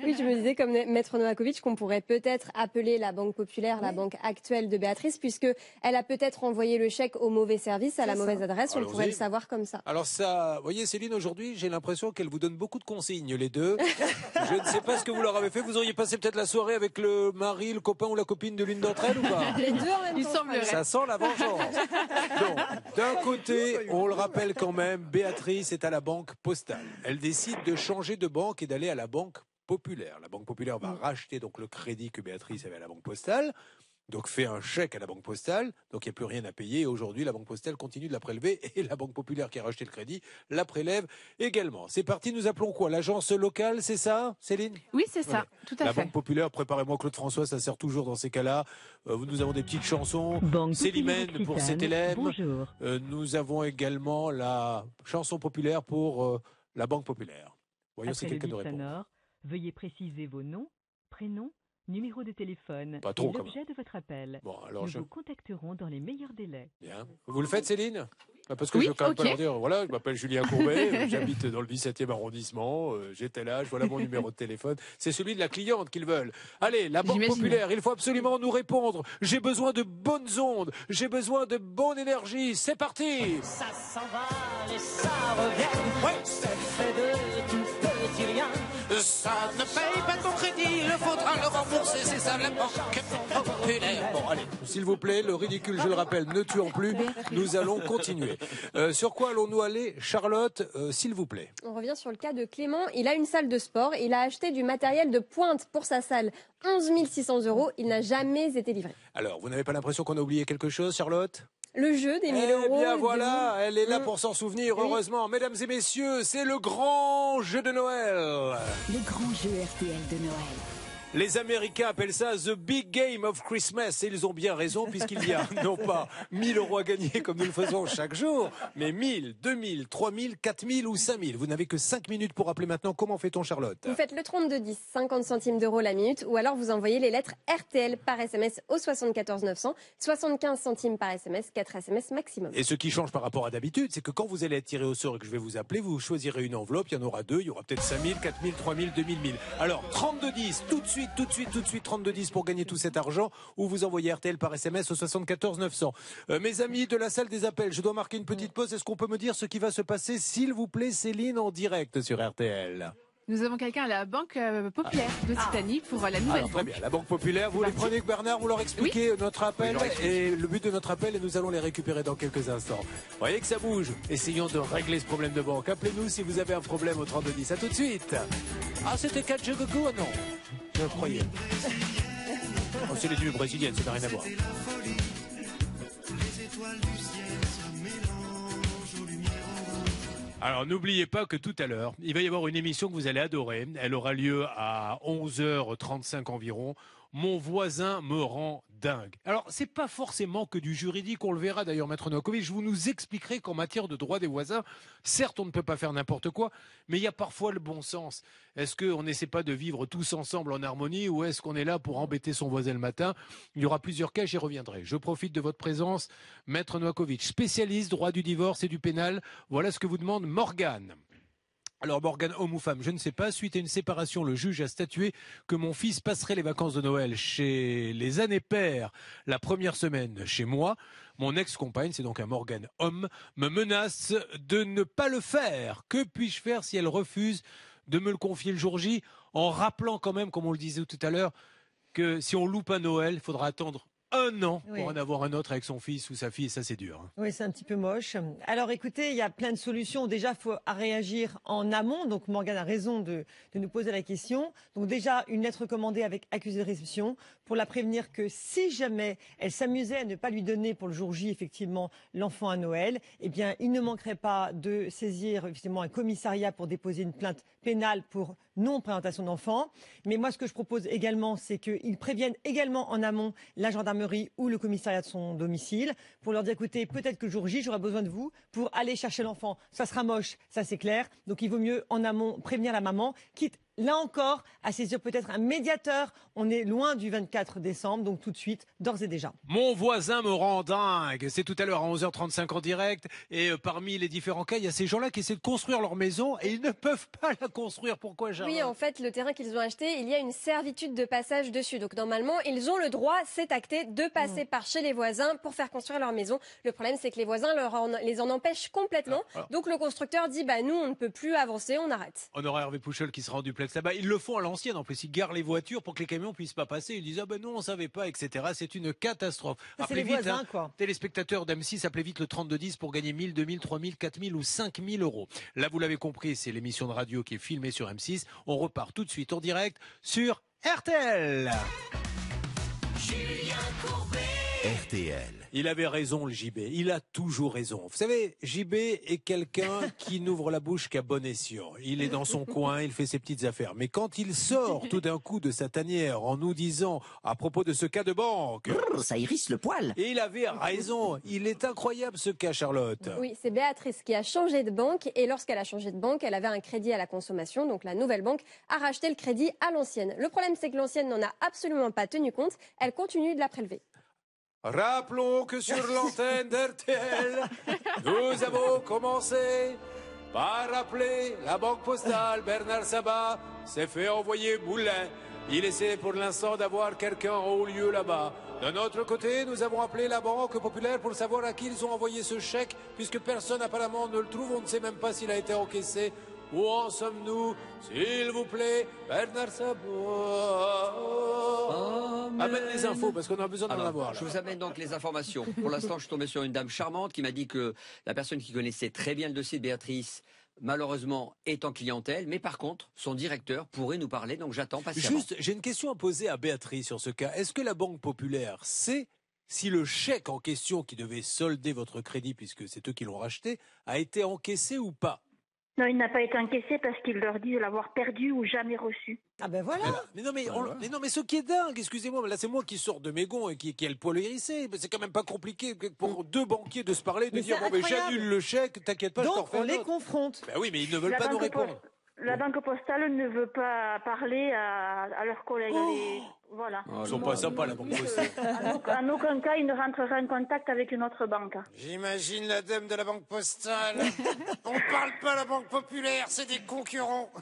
S3: Oui, je me disais, comme Maître Novakovic, qu'on pourrait peut-être appeler la Banque Populaire la banque actuelle de Béatrice, puisque elle a peut-être envoyé le chèque au mauvais service, à la
S2: ça.
S3: mauvaise adresse. On pourrait le savoir comme ça.
S2: Alors ça, vous voyez Céline, aujourd'hui, j'ai l'impression qu'elle vous donne beaucoup de consignes, les deux. Je ne sais pas ce que vous leur avez fait. Vous auriez passé peut-être la soirée avec le mari, le copain ou la copine de l'une d'entre elles ou pas?
S3: Les deux en même
S5: Il
S3: temps.
S5: semblerait.
S2: Ça sent la vengeance. Donc, d'un côté, on le rappelle quand même, Béatrice est à la banque postale. Elle décide de changer de banque et d'aller à la banque populaire. La banque populaire va racheter donc le crédit que Béatrice avait à la banque postale. Donc fait un chèque à la banque postale, donc il n'y a plus rien à payer. Et Aujourd'hui, la banque postale continue de la prélever et la banque populaire qui a racheté le crédit la prélève également. C'est parti, nous appelons quoi? L'agence locale, c'est ça, Céline?
S5: Oui, c'est ça, tout à
S2: la
S5: fait.
S2: Banque Populaire, préparez-moi Claude François, ça sert toujours dans ces cas-là. Euh, nous avons des petites chansons.
S12: Banque
S2: Célimène
S12: Populaire
S2: pour
S12: Occitane,
S2: CTLM.
S12: bonjour.
S2: Euh, nous avons également la chanson populaire pour euh, la Banque Populaire. Voyons si quelqu'un nous répond.
S12: veuillez préciser vos noms, prénoms, numéro de téléphone
S2: Pas trop,
S12: et l'objet de votre appel.
S2: Bon, alors
S12: Nous
S2: je-
S12: vous contacterons dans les meilleurs délais.
S2: Bien. Vous le faites, Céline? Bah, Parce que
S12: Oui,
S2: je veux quand même pas leur dire, voilà, je m'appelle Julien Courbet, j'habite dans le 17e arrondissement, euh, j'ai tel âge, voilà mon numéro de téléphone. C'est celui de la cliente qu'ils veulent. Allez, la Banque. Populaire, il faut absolument nous répondre. J'ai besoin de bonnes ondes, j'ai besoin de bonne énergie. C'est parti
S13: Ça s'en va et ça revient. C'est fait de tout petit rien.
S14: Ça ne paye pas il faudra le rembourser, c'est ça la banque.
S2: populaire. Bon, allez, s'il vous plaît, le ridicule, je le rappelle, ne tuons plus. Nous allons continuer. Euh, sur quoi allons-nous aller, Charlotte, euh, s'il vous plaît?
S3: On revient sur le cas de Clément. Il a une salle de sport. Il a acheté du matériel de pointe pour sa salle. 11 600 euros. Il n'a jamais été livré.
S2: Alors, vous n'avez pas l'impression qu'on a oublié quelque chose, Charlotte?
S3: Le jeu des 1000
S2: Eh
S3: euros.
S2: bien
S3: de-
S2: voilà, elle est là
S3: Mm.
S2: pour s'en souvenir,
S3: Oui.
S2: heureusement. Mesdames et messieurs, c'est le grand jeu de Noël.
S14: Le grand jeu RTL de Noël.
S2: Les Américains appellent ça The Big Game of Christmas et ils ont bien raison puisqu'il y a non pas 1000 euros à gagner comme nous le faisons chaque jour, mais 1000, 2000, 3000, 4000 ou 5000. Vous n'avez que 5 minutes pour appeler maintenant. Comment fait-on Charlotte
S3: Vous faites le 3210, 50 centimes d'euros la minute, ou alors vous envoyez les lettres RTL par SMS au 74 900, 75 centimes par SMS, 4 SMS maximum.
S2: Et ce qui change par rapport à d'habitude, c'est que quand vous allez être tiré au sort et que je vais vous appeler, vous choisirez une enveloppe, il y en aura deux, il y aura peut-être 5000, 4000, 3000, 2000, 1000. Alors, 3210, tout de suite, tout de suite, tout de suite, 3210 pour gagner tout cet argent, ou vous envoyez RTL par SMS au 74 900. Euh, mes amis de la salle des appels, je dois marquer une petite pause. Est-ce qu'on peut me dire ce qui va se passer, s'il vous plaît, Céline, en direct sur RTL
S5: Nous avons quelqu'un à la Banque euh, Populaire d'Occitanie pour euh, la nouvelle
S2: Alors, très
S5: banque.
S2: bien. La Banque Populaire, vous les prenez, Bernard, vous leur expliquez notre appel et le but de notre appel et nous allons les récupérer dans quelques instants. Vous voyez que ça bouge. Essayons de régler ce problème de banque. Appelez-nous si vous avez un problème au 3210. À tout de suite. Ah, c'était 4 jeux Ah non. Je croyais. Oh, c'est les tubes brésiliennes, ça n'a rien à voir. Alors n'oubliez pas que tout à l'heure, il va y avoir une émission que vous allez adorer. Elle aura lieu à 11h35 environ. Mon voisin me rend dingue. Alors c'est pas forcément que du juridique, on le verra d'ailleurs, Maître Novakovic. Vous nous expliquerai qu'en matière de droit des voisins, certes on ne peut pas faire n'importe quoi, mais il y a parfois le bon sens. Est-ce qu'on n'essaie pas de vivre tous ensemble en harmonie ou est-ce qu'on est là pour embêter son voisin le matin? Il y aura plusieurs cas, j'y reviendrai. Je profite de votre présence, Maître Novakovic, spécialiste droit du divorce et du pénal. Voilà ce que vous demande Morgane. Alors Morgane, homme ou femme, je ne sais pas. Suite à une séparation, le juge a statué que mon fils passerait les vacances de Noël chez les années pères la première semaine chez moi. Mon ex-compagne, c'est donc un Morgane homme, me menace de ne pas le faire. Que puis-je faire si elle refuse de me le confier le jour J en rappelant quand même, comme on le disait tout à l'heure, que si on loupe un Noël, il faudra attendre un an
S4: Oui.
S2: pour en avoir un autre avec son fils ou sa fille, et ça c'est dur.
S4: Oui, c'est un petit peu moche. Alors écoutez, il y a plein de solutions. Déjà, il faut réagir en amont. Donc Morgane a raison de, de nous poser la question. Donc déjà, une lettre commandée avec accusé de réception pour la prévenir que si jamais elle s'amusait à ne pas lui donner pour le jour J, effectivement, l'enfant à Noël, eh bien, il ne manquerait pas de saisir effectivement un commissariat pour déposer une plainte pénale pour non-présentation d'enfant. Mais moi, ce que je propose également, c'est qu'ils préviennent également en amont la gendarmerie ou le commissariat de son domicile pour leur dire, écoutez, peut-être que le jour J, j'aurai besoin de vous pour aller chercher l'enfant. Ça sera moche, ça c'est clair. Donc il vaut mieux en amont prévenir la maman, quitte là encore à saisir peut-être un médiateur. On est loin du 24 décembre, donc tout de suite, d'ores et déjà.
S2: Mon voisin me rend dingue. C'est tout à l'heure à 11h35 en direct. Et euh, parmi les différents cas, il y a ces gens-là qui essaient de construire leur maison et ils ne peuvent pas la construire. Pourquoi, Charlotte
S3: Oui, en fait, le terrain qu'ils ont acheté, il y a une servitude de passage dessus. Donc normalement, ils ont le droit, c'est acté, de passer par chez les voisins pour faire construire leur maison. Le problème, c'est que les voisins leur en- les en empêchent complètement.
S2: Alors.
S3: Donc le constructeur dit, bah nous, on ne peut plus avancer, on arrête.
S2: On aura Hervé Pouchol qui sera en duplex là-bas. Ils le font à l'ancienne en plus. Ils garent les voitures pour que les camions puissent pas passer. Ils disent ah ben non on savait pas etc. C'est une catastrophe.
S4: Ça, c'est
S2: Appelez
S4: les
S2: vite,
S4: voisins,
S2: hein.
S4: quoi.
S2: Téléspectateurs d'M6, appelez vite le 3210 pour gagner 1000, 2000, 3000, 4000 ou 5000 euros. Là vous l'avez compris, c'est l'émission de radio qui est filmée sur M6. On repart tout de suite en direct sur RTL.
S8: RTL.
S2: Il avait raison, le JB. Il a toujours raison. Vous savez, JB est quelqu'un qui n'ouvre la bouche qu'à bon escient. Il est dans son coin, il fait ses petites affaires. Mais quand il sort tout d'un coup de sa tanière en nous disant à propos de ce cas de banque,
S8: ça hérisse le poil.
S2: Et il avait raison. Il est incroyable ce cas, Charlotte.
S3: Oui, c'est Béatrice qui a changé de banque et lorsqu'elle a changé de banque, elle avait un crédit à la consommation, donc la nouvelle banque a racheté le crédit à l'ancienne. Le problème, c'est que l'ancienne n'en a absolument pas tenu compte, elle continue de la prélever.
S2: Rappelons que sur l'antenne d'RTL, nous avons commencé par rappeler la banque postale. Bernard Sabat s'est fait envoyer moulin. Il essaie pour l'instant d'avoir quelqu'un en haut lieu là-bas. D'un autre côté, nous avons appelé la Banque Populaire pour savoir à qui ils ont envoyé ce chèque, puisque personne apparemment ne le trouve. On ne sait même pas s'il a été encaissé. Où en sommes-nous S'il vous plaît, Bernard Sabat. Amène les infos parce qu'on a besoin d'en
S1: Alors,
S2: avoir. là.
S1: Je vous amène donc les informations. Pour l'instant, je suis tombé sur une dame charmante qui m'a dit que la personne qui connaissait très bien le dossier de Béatrice, malheureusement, est en clientèle. Mais par contre, son directeur pourrait nous parler. Donc j'attends patiemment.
S2: Juste, j'ai une question à poser à Béatrice sur ce cas. Est-ce que la Banque Populaire sait si le chèque en question qui devait solder votre crédit, puisque c'est eux qui l'ont racheté, a été encaissé ou pas?
S9: Non, il n'a pas été encaissé parce qu'il leur dit de l'avoir perdu ou jamais reçu.
S4: Ah ben voilà.
S2: Mais non, mais, on- mais non, mais ce qui est dingue, excusez-moi, mais là c'est moi qui sors de mes gonds et qui, qui ai le poil hérissé. Mais C'est quand même pas compliqué pour deux banquiers de se parler, de
S4: Mais
S2: dire bon, mais
S4: incroyable.
S2: j'annule le chèque, t'inquiète pas, je t'en
S4: Donc
S2: refais
S4: on les
S2: autre.
S4: confronte.
S2: Ben oui, mais ils ne veulent
S9: La
S2: pas nous
S9: banque
S2: répondre.
S9: La banque postale ne veut pas parler à, à leurs collègues. Les- Voilà.
S2: Ils sont pas sympas, la banque postale.
S9: En aucun, cas, ils ne rentreraient en contact avec une autre banque.
S2: J'imagine la dame de la banque postale. On parle pas à la banque populaire, c'est des concurrents.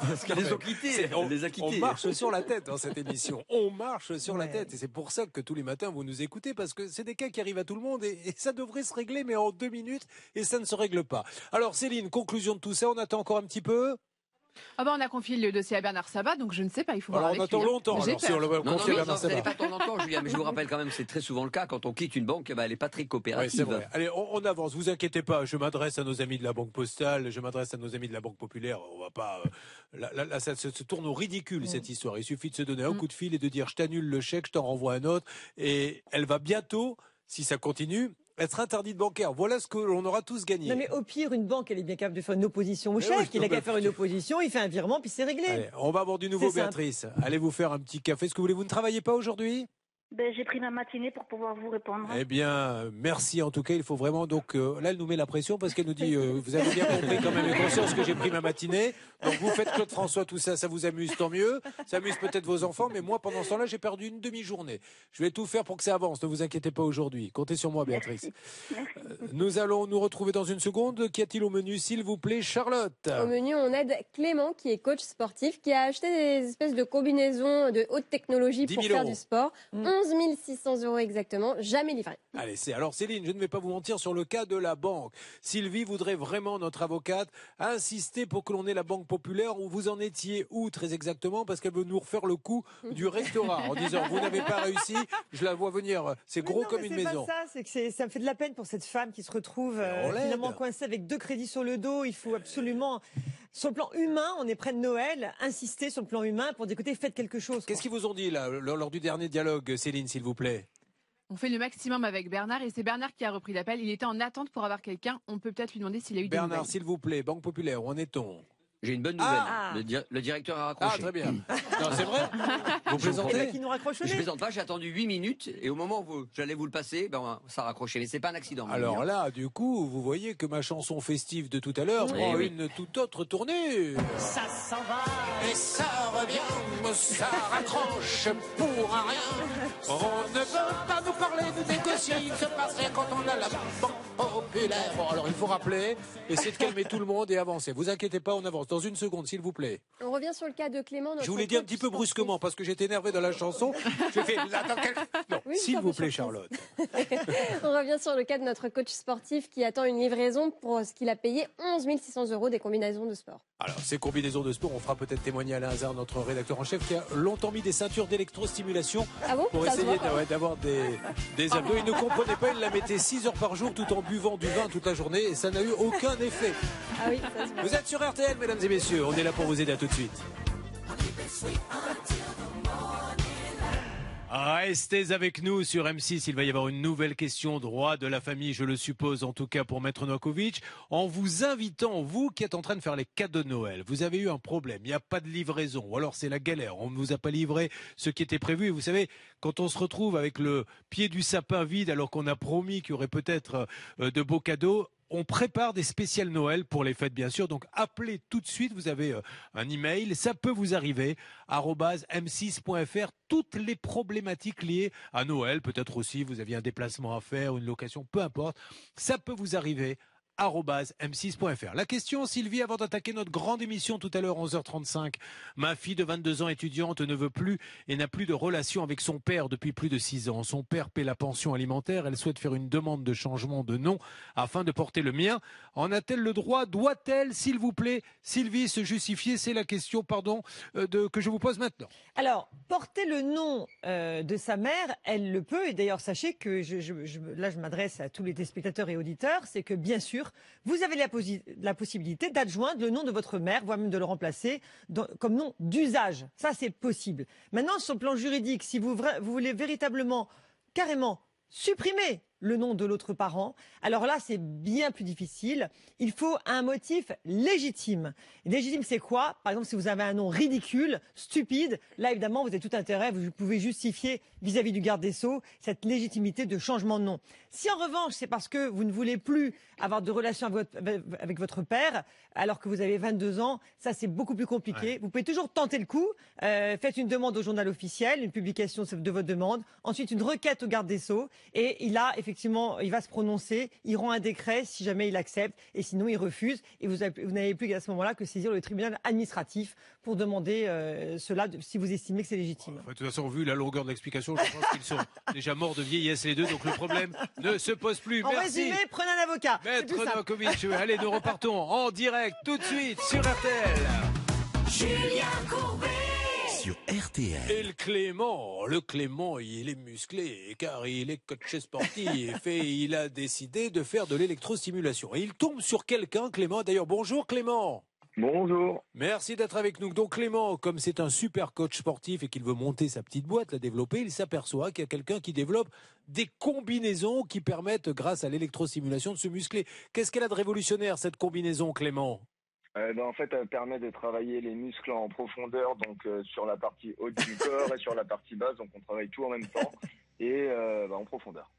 S2: Parce
S1: qu'elles les ont quittés,
S2: On,
S1: les a quittés.
S2: on marche sur la tête dans cette émission. On marche sur la tête. Et c'est pour ça que tous les matins, vous nous écoutez, parce que c'est des cas qui arrivent à tout le monde et, et ça devrait se régler, mais en deux minutes, et ça ne se règle pas. Alors, Céline, conclusion de tout ça, on attend encore un petit peu?
S5: Ah bah on a confié le dossier à Bernard Sabat, donc je ne sais pas, il faut voir
S2: Alors, on
S5: avec
S2: attend
S5: lui, hein.
S2: longtemps,
S5: J'ai
S2: alors, si
S5: peur.
S2: on le
S1: Non, non,
S2: à
S1: non,
S2: Bernard
S1: vous n'allez
S2: Sabat.
S1: pas attendre longtemps, Julien, mais je vous rappelle quand même, c'est très souvent le cas. Quand on quitte une banque, eh ben, elle n'est pas très
S2: Ouais,
S1: coopérative.
S2: c'est vrai. Allez, on, on avance. Vous inquiétez pas. Je m'adresse à nos amis de la Banque Postale. Je m'adresse à nos amis de la Banque Populaire. On va pas. euh, là, là, là, ça se, se tourne au ridicule cette histoire. Il suffit de se donner un coup de fil et de dire je t'annule le chèque, je t'en renvoie un autre. Et elle va bientôt, si ça continue, être interdite bancaire. Voilà ce que l'on aura tous gagné.
S4: Non mais au pire, une banque, elle est bien capable de faire une opposition au
S2: Eh oui,
S4: il a qu'à faire une opposition, il fait un virement, puis c'est réglé.
S2: Allez, on va avoir du nouveau,
S4: simple.
S2: Béatrice. Allez vous faire un petit café. Est-ce que vous voulez Vous ne travaillez pas aujourd'hui?
S9: Ben, j'ai pris ma matinée pour pouvoir vous répondre.
S2: Eh bien, merci en tout cas. Il faut vraiment donc euh, là, elle nous met la pression parce qu'elle nous dit euh, vous avez bien compris quand même et conscience que j'ai pris ma matinée. Donc vous faites Claude François, tout ça, ça vous amuse, tant mieux. Ça amuse peut-être vos enfants, mais moi pendant ce temps-là, j'ai perdu une demi-journée. Je vais tout faire pour que ça avance. Ne vous inquiétez pas aujourd'hui. Comptez sur moi, Béatrice. Euh, nous allons nous retrouver dans une seconde. Qu'y a-t-il au menu, s'il vous plaît, Charlotte?
S3: Au menu, on aide Clément, qui est coach sportif, qui a acheté des espèces de combinaisons de haute technologie
S2: 10
S3: pour
S2: 000
S3: faire
S2: euros.
S3: du sport. 11 600 euros exactement, jamais livré.
S2: Allez, c'est alors Céline, je ne vais pas vous mentir sur le cas de la banque. Sylvie voudrait vraiment, notre avocate, insister pour que l'on ait la banque populaire où vous en étiez où très exactement parce qu'elle veut nous refaire le coup du restaurant en disant vous n'avez pas réussi, je la vois venir, c'est gros
S4: Non,
S2: comme
S4: mais
S2: une maison.
S4: Pas ça, c'est que c'est- ça me fait de la peine pour cette femme qui se retrouve euh, finalement coincée avec deux crédits sur le dos. Il faut absolument, sur le plan humain, on est près de Noël, insister sur le plan humain pour dire écoutez, faites quelque chose.
S2: Qu'est-ce qu'ils vous ont dit là lors lors du dernier dialogue, Céline, s'il vous plaît
S5: On fait le maximum avec Bernard et c'est Bernard qui a repris l'appel. Il était en attente pour avoir quelqu'un. On peut peut-être lui demander s'il a eu des
S2: Bernard, s'il vous plaît, Banque Populaire, où en est-on?
S1: J'ai une bonne nouvelle.
S2: Ah.
S1: Le, di- le directeur a
S2: Ah,
S1: raccroché.
S2: très bien. Non, c'est vrai Vous
S1: Je
S2: plaisantez
S4: Qui nous raccroche
S1: Je plaisante pas, j'ai attendu 8 minutes et au moment où j'allais vous le passer, ben, ça a raccroché. Mais c'est pas un accident.
S2: Alors
S1: hein.
S2: là, du coup, vous voyez que ma chanson festive de tout à l'heure
S1: Oui.
S2: prend
S1: Eh oui.
S2: une toute autre tournée.
S13: Ça s'en va.
S2: Et ça revient, ça raccroche pour un rien. On ne veut pas nous parler, nous négocier, il se passerait quand on a la banque populaire. Bon, alors il faut rappeler, essayer de calmer tout le monde et avancer. Vous inquiétez pas, on avance. Dans une seconde, s'il vous plaît.
S3: On revient sur le cas de Clément.
S2: Je vous l'ai dit un petit peu brusquement parce que j'étais énervé dans la chanson. J'ai fait. Attends, quel- Non,
S3: Oui,
S2: s'il vous plaît. Charlotte.
S3: On revient sur le cas de notre coach sportif qui attend une livraison pour ce qu'il a payé 11 600 euros des combinaisons de sport.
S2: Alors, ces combinaisons de sport, on fera peut-être témoigner Alain Hazard, notre rédacteur en chef, qui a longtemps mis des ceintures d'électrostimulation
S3: Ah bon
S2: pour
S3: Ça
S2: essayer d'avoir des, des abdos. Il ne comprenait pas, il la mettait 6 heures par jour tout en buvant du vin toute la journée et ça n'a eu aucun effet.
S3: Ah oui, ça se voit.
S2: Vous êtes sur RTL, mesdames et messieurs, on est là pour vous aider à tout de suite. Restez avec nous sur M6. Il va y avoir une nouvelle question droit de la famille, je le suppose, en tout cas pour Maître Novakovic, en vous invitant, vous qui êtes en train de faire les cadeaux de Noël. Vous avez eu un problème, il n'y a pas de livraison, ou alors c'est la galère, on ne vous a pas livré ce qui était prévu. Et vous savez, quand on se retrouve avec le pied du sapin vide, alors qu'on a promis qu'il y aurait peut-être euh, de beaux cadeaux, on prépare des spéciales Noël pour les fêtes, bien sûr. Donc, appelez tout de suite. Vous avez euh, un email. Ça peut vous arriver. arobase m6.fr. Toutes les problématiques liées à Noël. Peut-être aussi, vous aviez un déplacement à faire, une location, peu importe. Ça peut vous arriver. m6.fr. La question, Sylvie, avant d'attaquer notre grande émission tout à l'heure, 11h35. Ma fille de 22 ans étudiante ne veut plus et n'a plus de relation avec son père depuis plus de 6 ans. Son père paie la pension alimentaire. Elle souhaite faire une demande de changement de nom afin de porter le mien. En a-t-elle le droit? Doit-elle, s'il vous plaît, Sylvie, se justifier? C'est la question, pardon, euh, que je vous pose maintenant.
S4: Alors, porter le nom euh, de sa mère, elle le peut. Et d'ailleurs, sachez que là, je m'adresse à tous les téléspectateurs et auditeurs, c'est que bien sûr, vous avez la, possibilité d'adjoindre le nom de votre mère, voire même de le remplacer comme nom d'usage. Ça, c'est possible. Maintenant, sur le plan juridique, si vous voulez véritablement, carrément, supprimer le nom de l'autre parent, alors là, c'est bien plus difficile. Il faut un motif légitime. Légitime, c'est quoi? Par exemple, si vous avez un nom ridicule, stupide, là, évidemment, vous avez tout intérêt, vous pouvez justifier vis-à-vis du garde des Sceaux cette légitimité de changement de nom. Si en revanche, c'est parce que vous ne voulez plus avoir de relation avec votre, père, alors que vous avez 22 ans, ça, c'est beaucoup plus compliqué. Vous pouvez toujours tenter le coup. Euh, faites une demande au journal officiel, une publication de votre demande, ensuite une requête au garde des Sceaux, et il a effectivement, il va se prononcer, il rend un décret si jamais il accepte, et sinon il refuse, et vous, avez- vous n'avez plus à ce moment-là que saisir le tribunal administratif pour demander euh, cela de- si vous estimez que c'est légitime.
S2: Enfin, de toute façon, vu la longueur de l'explication, je pense qu'ils sont déjà morts de vieillesse les deux, donc le problème ne se pose plus.
S4: En
S2: Merci.
S4: résumé, prenez un avocat.
S2: Maître. Novakovic, allez, nous repartons en direct tout de suite sur RTL.
S8: Julien Courbet sur RTL.
S2: Et le Clément, le Clément, il est musclé car il est coach sportif et il a décidé de faire de l'électrostimulation. Et il tombe sur quelqu'un, Clément. D'ailleurs, bonjour Clément.
S15: Bonjour.
S2: Merci d'être avec nous. Donc Clément, comme c'est un super coach sportif et qu'il veut monter sa petite boîte, la développer, il s'aperçoit qu'il y a quelqu'un qui développe des combinaisons qui permettent, grâce à l'électrostimulation, de se muscler. Qu'est-ce qu'elle a de révolutionnaire, cette combinaison, Clément?
S15: Euh, ben, en fait, elle permet de travailler les muscles en profondeur, donc euh, sur la partie haute du corps et sur la partie basse, donc on travaille tout en même temps et euh, ben, en profondeur.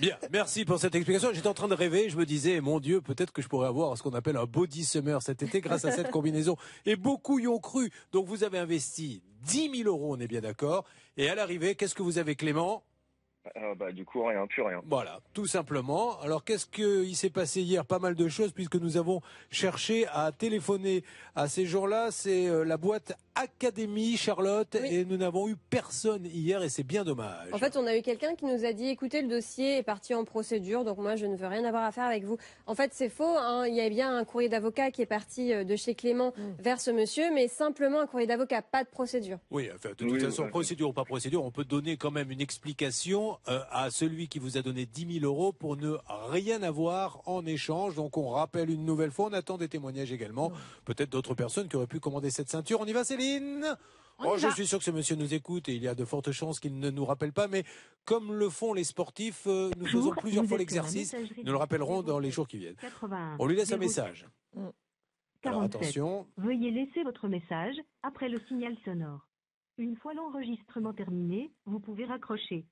S2: Bien, merci pour cette explication. J'étais en train de rêver, je me disais, mon Dieu, peut-être que je pourrais avoir ce qu'on appelle un body summer cet été grâce à cette combinaison. Et beaucoup y ont cru. Donc vous avez investi 10 000 euros, on est bien d'accord. Et à l'arrivée, qu'est-ce que vous avez, Clément?
S15: Euh, bah, du coup, rien, plus rien.
S2: Voilà, tout simplement. Alors qu'est-ce qu'il s'est passé hier Pas mal de choses puisque nous avons cherché à téléphoner à ces gens-là. C'est euh, la boîte Académie, Charlotte, et nous n'avons eu personne hier et c'est bien dommage.
S3: En fait, on a eu quelqu'un qui nous a dit écoutez, le dossier est parti en procédure, donc moi je ne veux rien avoir à faire avec vous. En fait, c'est faux. hein. Il y a bien un courrier d'avocat qui est parti euh, de chez Clément vers ce monsieur, mais simplement un courrier d'avocat, pas de procédure.
S2: Oui, enfin, de toute
S15: Oui,
S2: façon, procédure ou pas procédure, on peut donner quand même une explication euh, à celui qui vous a donné 10 000 euros pour ne rien avoir en échange. Donc on rappelle une nouvelle fois, on attend des témoignages également. Peut-être d'autres personnes qui auraient pu commander cette ceinture. On y va Céline? Oh, je suis sûr que ce monsieur nous écoute et il y a de fortes chances qu'il ne nous rappelle pas, mais comme le font les sportifs, euh, nous faisons plusieurs fois l'exercice. Nous le rappellerons dans les jours qui viennent.
S12: 81
S2: On lui laisse un
S12: 07
S2: message. Alors
S12: 47.
S2: attention.
S12: Veuillez laisser votre message après le signal sonore. Une fois l'enregistrement terminé, vous pouvez raccrocher.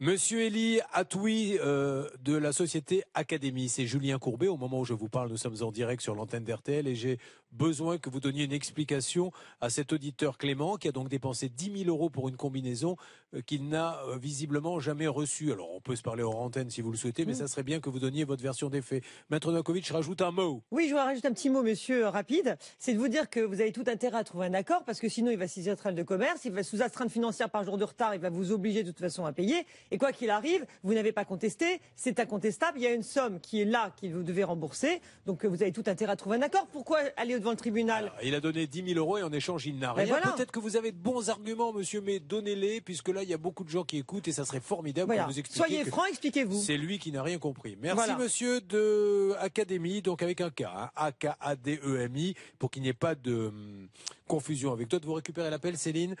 S2: Monsieur Elie Atoui euh, de la société Académie, c'est Julien Courbet. Au moment où je vous parle, nous sommes en direct sur l'antenne d'RTL et j'ai besoin que vous donniez une explication à cet auditeur Clément qui a donc dépensé 10 000 euros pour une combinaison euh, qu'il n'a euh, visiblement jamais reçue. Alors on peut se parler hors antenne si vous le souhaitez, mais ça serait bien que vous donniez votre version des faits. Maître Novakovic rajoute un mot.
S4: Oui, je voudrais rajouter un petit mot, monsieur, euh, rapide. C'est de vous dire que vous avez tout intérêt à trouver un accord, parce que sinon, il va saisir le de commerce, il va sous astreinte financière par jour de retard, il va vous obliger de toute façon à payer. Et quoi qu'il arrive, vous n'avez pas contesté, c'est incontestable. Il y a une somme qui est là, que vous devez rembourser. Donc, vous avez tout intérêt à trouver un accord. Pourquoi aller devant le tribunal
S2: Il a donné 10 000 euros et en échange, il n'a
S4: Ben
S2: rien.
S4: voilà.
S2: Peut-être que vous avez de bons arguments, monsieur, mais donnez-les, puisque là, il y a beaucoup de gens qui écoutent et ça serait formidable
S4: Voilà.
S2: pour nous expliquer.
S4: Soyez franc, expliquez-vous.
S2: C'est lui qui n'a rien compris. Merci,
S4: Voilà.
S2: monsieur de Académie, donc avec un K, hein, A-K-A-D-E-M-I, pour qu'il n'y ait pas de hum, confusion avec toi. De vous récupérer l'appel, Céline.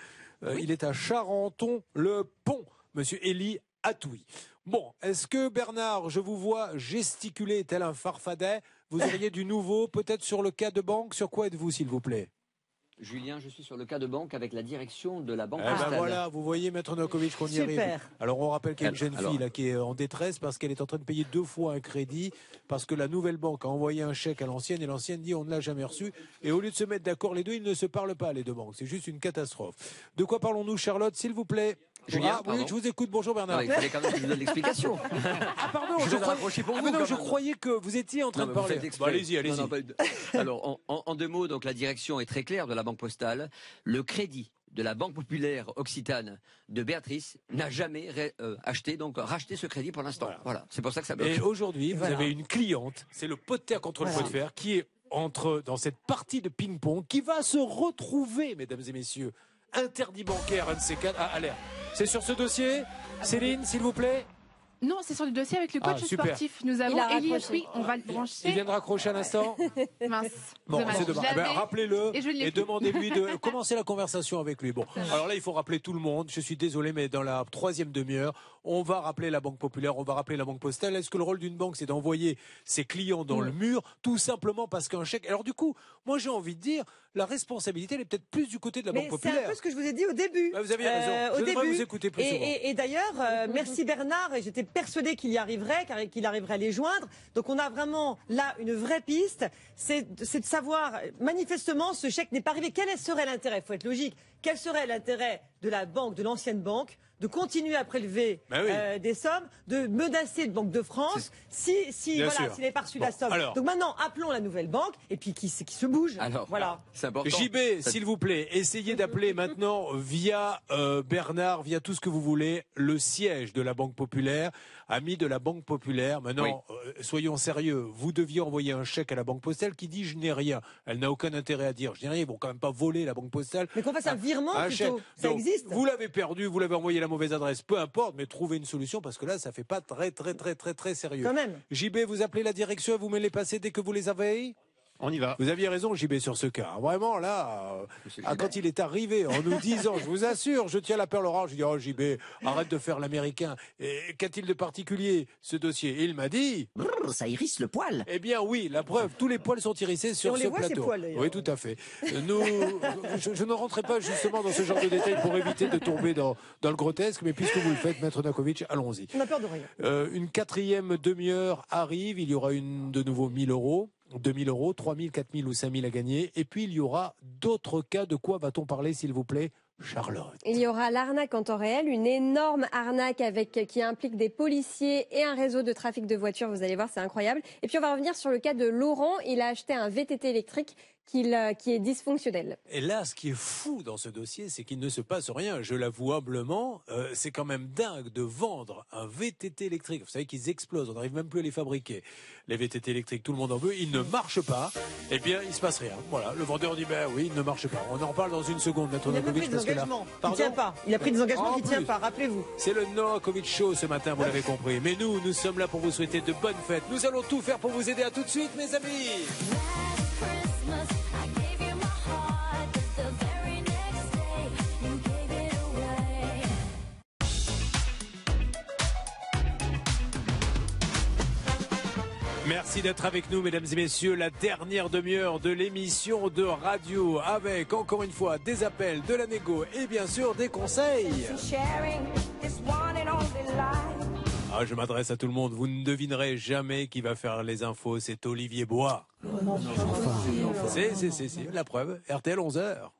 S2: Euh, Il est à Charenton-le-Pont, monsieur Elie Atoui. Bon, est-ce que Bernard, je vous vois gesticuler tel un farfadet, vous auriez du nouveau, peut-être sur le cas de banque? Sur quoi êtes-vous, s'il vous plaît?
S1: Julien, je suis sur le cas de banque avec la direction de la banque
S2: Eh ben
S1: postale.
S2: voilà, vous voyez, Maître Novakovic, qu'on y
S1: Super.
S2: arrive. Alors on rappelle qu'il y a une jeune
S1: Alors-
S2: fille là, qui est en détresse parce qu'elle est en train de payer deux fois un crédit parce que la nouvelle banque a envoyé un chèque à l'ancienne et l'ancienne dit on ne l'a jamais reçu. Et au lieu de se mettre d'accord les deux, ils ne se parlent pas les deux banques. C'est juste une catastrophe. De quoi parlons-nous, Charlotte, s'il vous plaît?
S1: Julien,
S2: Ah, oui, je vous écoute. Bonjour Bernard.
S1: Non, il fallait quand même que je vous donne l'explication.
S2: Ah pardon,
S1: Je
S2: je, croyais,
S1: pour
S2: Ah,
S1: vous,
S2: non, je croyais que vous étiez en train
S1: Non,
S2: de parler.
S1: exprès.
S2: allez-y, allez-y.
S1: Non, non, pas- Alors, en, en- en deux mots, donc la direction est très claire de la Banque Postale. Le crédit de la Banque Populaire Occitane de Béatrice n'a jamais ré- euh, acheté, donc racheté ce crédit pour l'instant. Voilà, c'est pour ça que ça bloque.
S2: Et aujourd'hui, vous
S1: Voilà.
S2: avez une cliente, c'est le pot de terre contre le pot de fer, qui est entre dans cette partie de ping-pong, qui va se retrouver, mesdames et messieurs, interdit bancaire, un de ces quatre. Ah, alerte. C'est sur ce dossier, Céline, s'il vous plaît.
S5: Non, c'est sur le dossier avec le coach
S2: Ah, super.
S5: sportif. Nous avons
S3: raccroché.
S5: oui, on va le brancher.
S2: Il vient de raccrocher un instant.
S5: Mince.
S2: Bon, c'est dommage. Eh ben,
S5: l'avais
S2: Rappelez-le
S5: et
S2: et, demandez-lui de commencer la conversation avec lui. Bon, alors là, il faut rappeler tout le monde. Je suis désolé, mais dans la troisième demi-heure, on va rappeler la Banque Populaire, on va rappeler la Banque Postale. Est-ce que le rôle d'une banque, c'est d'envoyer ses clients dans le mur, tout simplement parce qu'un chèque? Alors du coup, moi, j'ai envie de dire, la responsabilité, elle est peut-être plus du côté de la
S4: Mais
S2: Banque
S4: c'est un
S2: Populaire.
S4: peu ce que je vous ai dit au début.
S2: Ah, vous aviez raison.
S4: Euh,
S2: Je
S4: au
S2: devrais
S4: début.
S2: vous écouter plus
S4: et, et- et d'ailleurs, euh, merci Bernard. Et j'étais persuadée qu'il y arriverait, car- qu'il arriverait à les joindre. Donc on a vraiment là une vraie piste. C'est de savoir, manifestement, ce chèque n'est pas arrivé. Quel serait l'intérêt? Il faut être logique. Quel serait l'intérêt de la banque, de l'ancienne banque de continuer à prélever
S2: Ben oui.
S4: euh, des sommes, de menacer de Banque de France si, si
S2: Bien
S4: voilà,
S2: sûr.
S4: s'il n'est pas reçu
S2: Bon,
S4: la somme.
S2: alors.
S4: Donc maintenant, appelons la nouvelle banque et puis qui, qui se bouge.
S1: Alors,
S4: voilà.
S1: c'est important.
S2: JB, s'il vous plaît, essayez d'appeler maintenant via euh, Bernard, via tout ce que vous voulez, le siège de la Banque Populaire, ami de la Banque Populaire. Maintenant, euh, soyons sérieux, vous deviez envoyer un chèque à la Banque Postale qui dit je n'ai rien. Elle n'a aucun intérêt à dire je n'ai rien, ils vont quand même pas voler la Banque Postale.
S4: Mais qu'on fasse un virement
S2: Un
S4: plutôt.
S2: chèque.
S4: Ça
S2: Donc,
S4: existe.
S2: Vous l'avez perdu, vous l'avez envoyé à la mauvaise adresse, peu importe, mais trouvez une solution parce que là, ça fait pas très très très très très sérieux.
S4: Quand même.
S2: JB, vous appelez la direction vous me les passez dès que vous les avez?
S10: On y va.
S2: vous aviez raison, JB, sur ce cas. Vraiment, là, euh, ah, quand il est arrivé en nous disant, je vous assure, je tiens la perle rare, je dis, oh JB, arrête de faire l'américain. Et Qu'a-t-il de particulier, ce dossier? Et Il m'a dit,
S8: Brrr, ça irrisse le poil.
S2: eh bien oui, la preuve, tous les poils sont irrissés sur
S4: on
S2: ce
S4: les voit, ces
S2: plateau.
S4: poils, d'ailleurs.
S2: oui, tout à fait. Nous, je, je ne rentrerai pas justement dans ce genre de détails pour éviter de tomber dans, dans le grotesque, mais puisque vous le faites, Maître Nakovic, allons-y.
S4: On a peur de rien.
S2: Euh, une quatrième demi-heure arrive, il y aura une de nouveau 1000 euros. 2000 euros, 3000, 4000 ou 5000 à gagner. Et puis il y aura d'autres cas. De quoi va-t-on parler, s'il vous plaît, Charlotte?
S3: Il y aura l'arnaque en temps réel, une énorme arnaque avec, qui implique des policiers et un réseau de trafic de voitures. Vous allez voir, c'est incroyable. Et puis on va revenir sur le cas de Laurent. Il a acheté un VTT électrique qu'il, euh, qui est dysfonctionnel.
S2: Et là, ce qui est fou dans ce dossier, c'est qu'il ne se passe rien. Je l'avoue humblement, euh, c'est quand même dingue de vendre un VTT électrique. Vous savez qu'ils explosent, on n'arrive même plus à les fabriquer. Les VTT électriques, tout le monde en veut, ils ne marchent pas. Eh bien, il se passe rien. Voilà, le vendeur dit, ben oui, il ne marche pas. On en parle dans une seconde, Maître
S4: Il a même
S2: Nakovic,
S4: pris des
S2: parce que là...
S4: engagements. Il tient pas. Il a pris des engagements
S2: En
S4: qui ne tient pas. Rappelez-vous.
S2: C'est le Novakovic Show ce matin, vous l'avez compris. Mais nous, nous sommes là pour vous souhaiter de bonnes fêtes. Nous allons tout faire pour vous aider à tout de suite, mes amis. Merci d'être avec nous, mesdames et messieurs. La dernière demi-heure de l'émission de radio avec, encore une fois, des appels, de la négo et bien sûr des conseils. Ah, je m'adresse à tout le monde. Vous ne devinerez jamais qui va faire les infos. C'est Olivier Bois. C'est, c'est, c'est, c'est. La preuve. RTL 11h.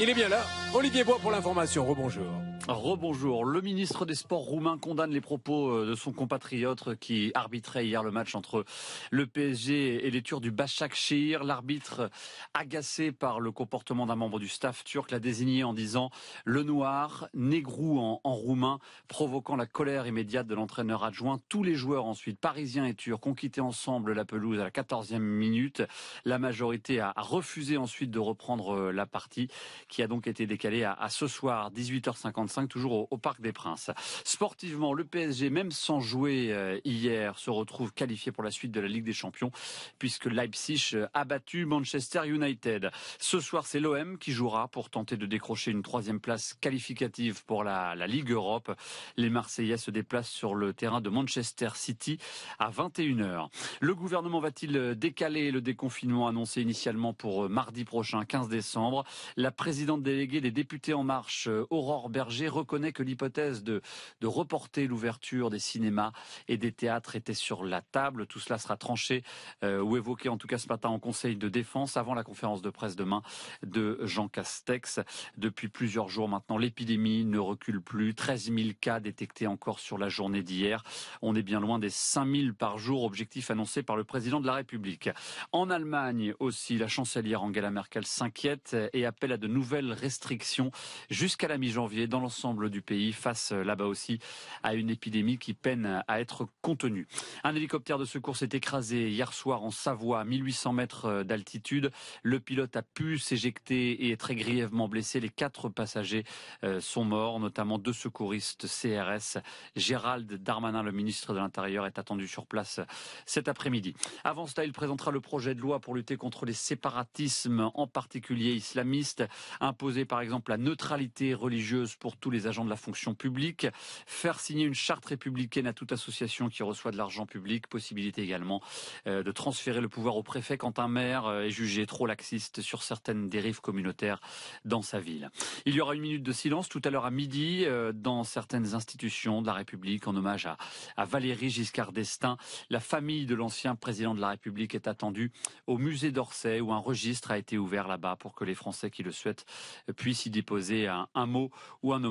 S2: Il est bien là. Olivier Bois pour l'information. Rebonjour.
S16: Rebonjour. Le ministre des Sports roumain condamne les propos euh, de son compatriote qui arbitrait hier le match entre le PSG et les Turcs du Başakşehir. L'arbitre, agacé par le comportement d'un membre du staff turc, l'a désigné en disant le noir, négrou en, roumain, provoquant la colère immédiate de l'entraîneur adjoint. Tous les joueurs ensuite, parisiens et turcs, ont quitté ensemble la pelouse à la 14e minute. La majorité a, refusé ensuite de reprendre euh, la partie qui a donc été décalée à ce soir, 18h55 toujours au, Parc des Princes. Sportivement, le PSG, même sans jouer euh, hier, se retrouve qualifié pour la suite de la Ligue des Champions, puisque Leipzig a battu Manchester United. Ce soir, c'est l'OM qui jouera pour tenter de décrocher une troisième place qualificative pour la, la Ligue Europe. Les Marseillais se déplacent sur le terrain de Manchester City à 21h. Le gouvernement va-t-il décaler le déconfinement annoncé initialement pour euh, mardi prochain, 15 décembre? La présidente déléguée des députés En Marche, Aurore Berger, Reconnaît que l'hypothèse de, de reporter l'ouverture des cinémas et des théâtres était sur la table. Tout cela sera tranché euh, ou évoqué en tout cas ce matin en Conseil de défense avant la conférence de presse demain de Jean Castex. Depuis plusieurs jours maintenant, l'épidémie ne recule plus. 13 000 cas détectés encore sur la journée d'hier. On est bien loin des 5 000 par jour, objectif annoncé par le président de la République. En Allemagne aussi, la chancelière Angela Merkel s'inquiète et appelle à de nouvelles restrictions jusqu'à la mi-janvier dans l'ensemble du pays face là-bas aussi à une épidémie qui peine à être contenue. Un hélicoptère de secours s'est écrasé hier soir en Savoie à 1800 mètres d'altitude. Le pilote a pu s'éjecter et est très grièvement blessé. Les quatre passagers euh, sont morts, notamment deux secouristes CRS. Gérald Darmanin, le ministre de l'Intérieur, est attendu sur place cet après-midi. Avant cela, il présentera le projet de loi pour lutter contre les séparatismes, en particulier islamistes, imposer par exemple la neutralité religieuse pour tous les agents de la fonction publique, faire signer une charte républicaine à toute association qui reçoit de l'argent public, possibilité également euh, de transférer le pouvoir au préfet quand un maire euh, est jugé trop laxiste sur certaines dérives communautaires dans sa ville. Il y aura une minute de silence tout à l'heure à midi euh, dans certaines institutions de la République en hommage à, à Valérie Giscard d'Estaing. La famille de l'ancien président de la République est attendue au musée d'Orsay où un registre a été ouvert là-bas pour que les Français qui le souhaitent puissent y déposer un, un mot ou un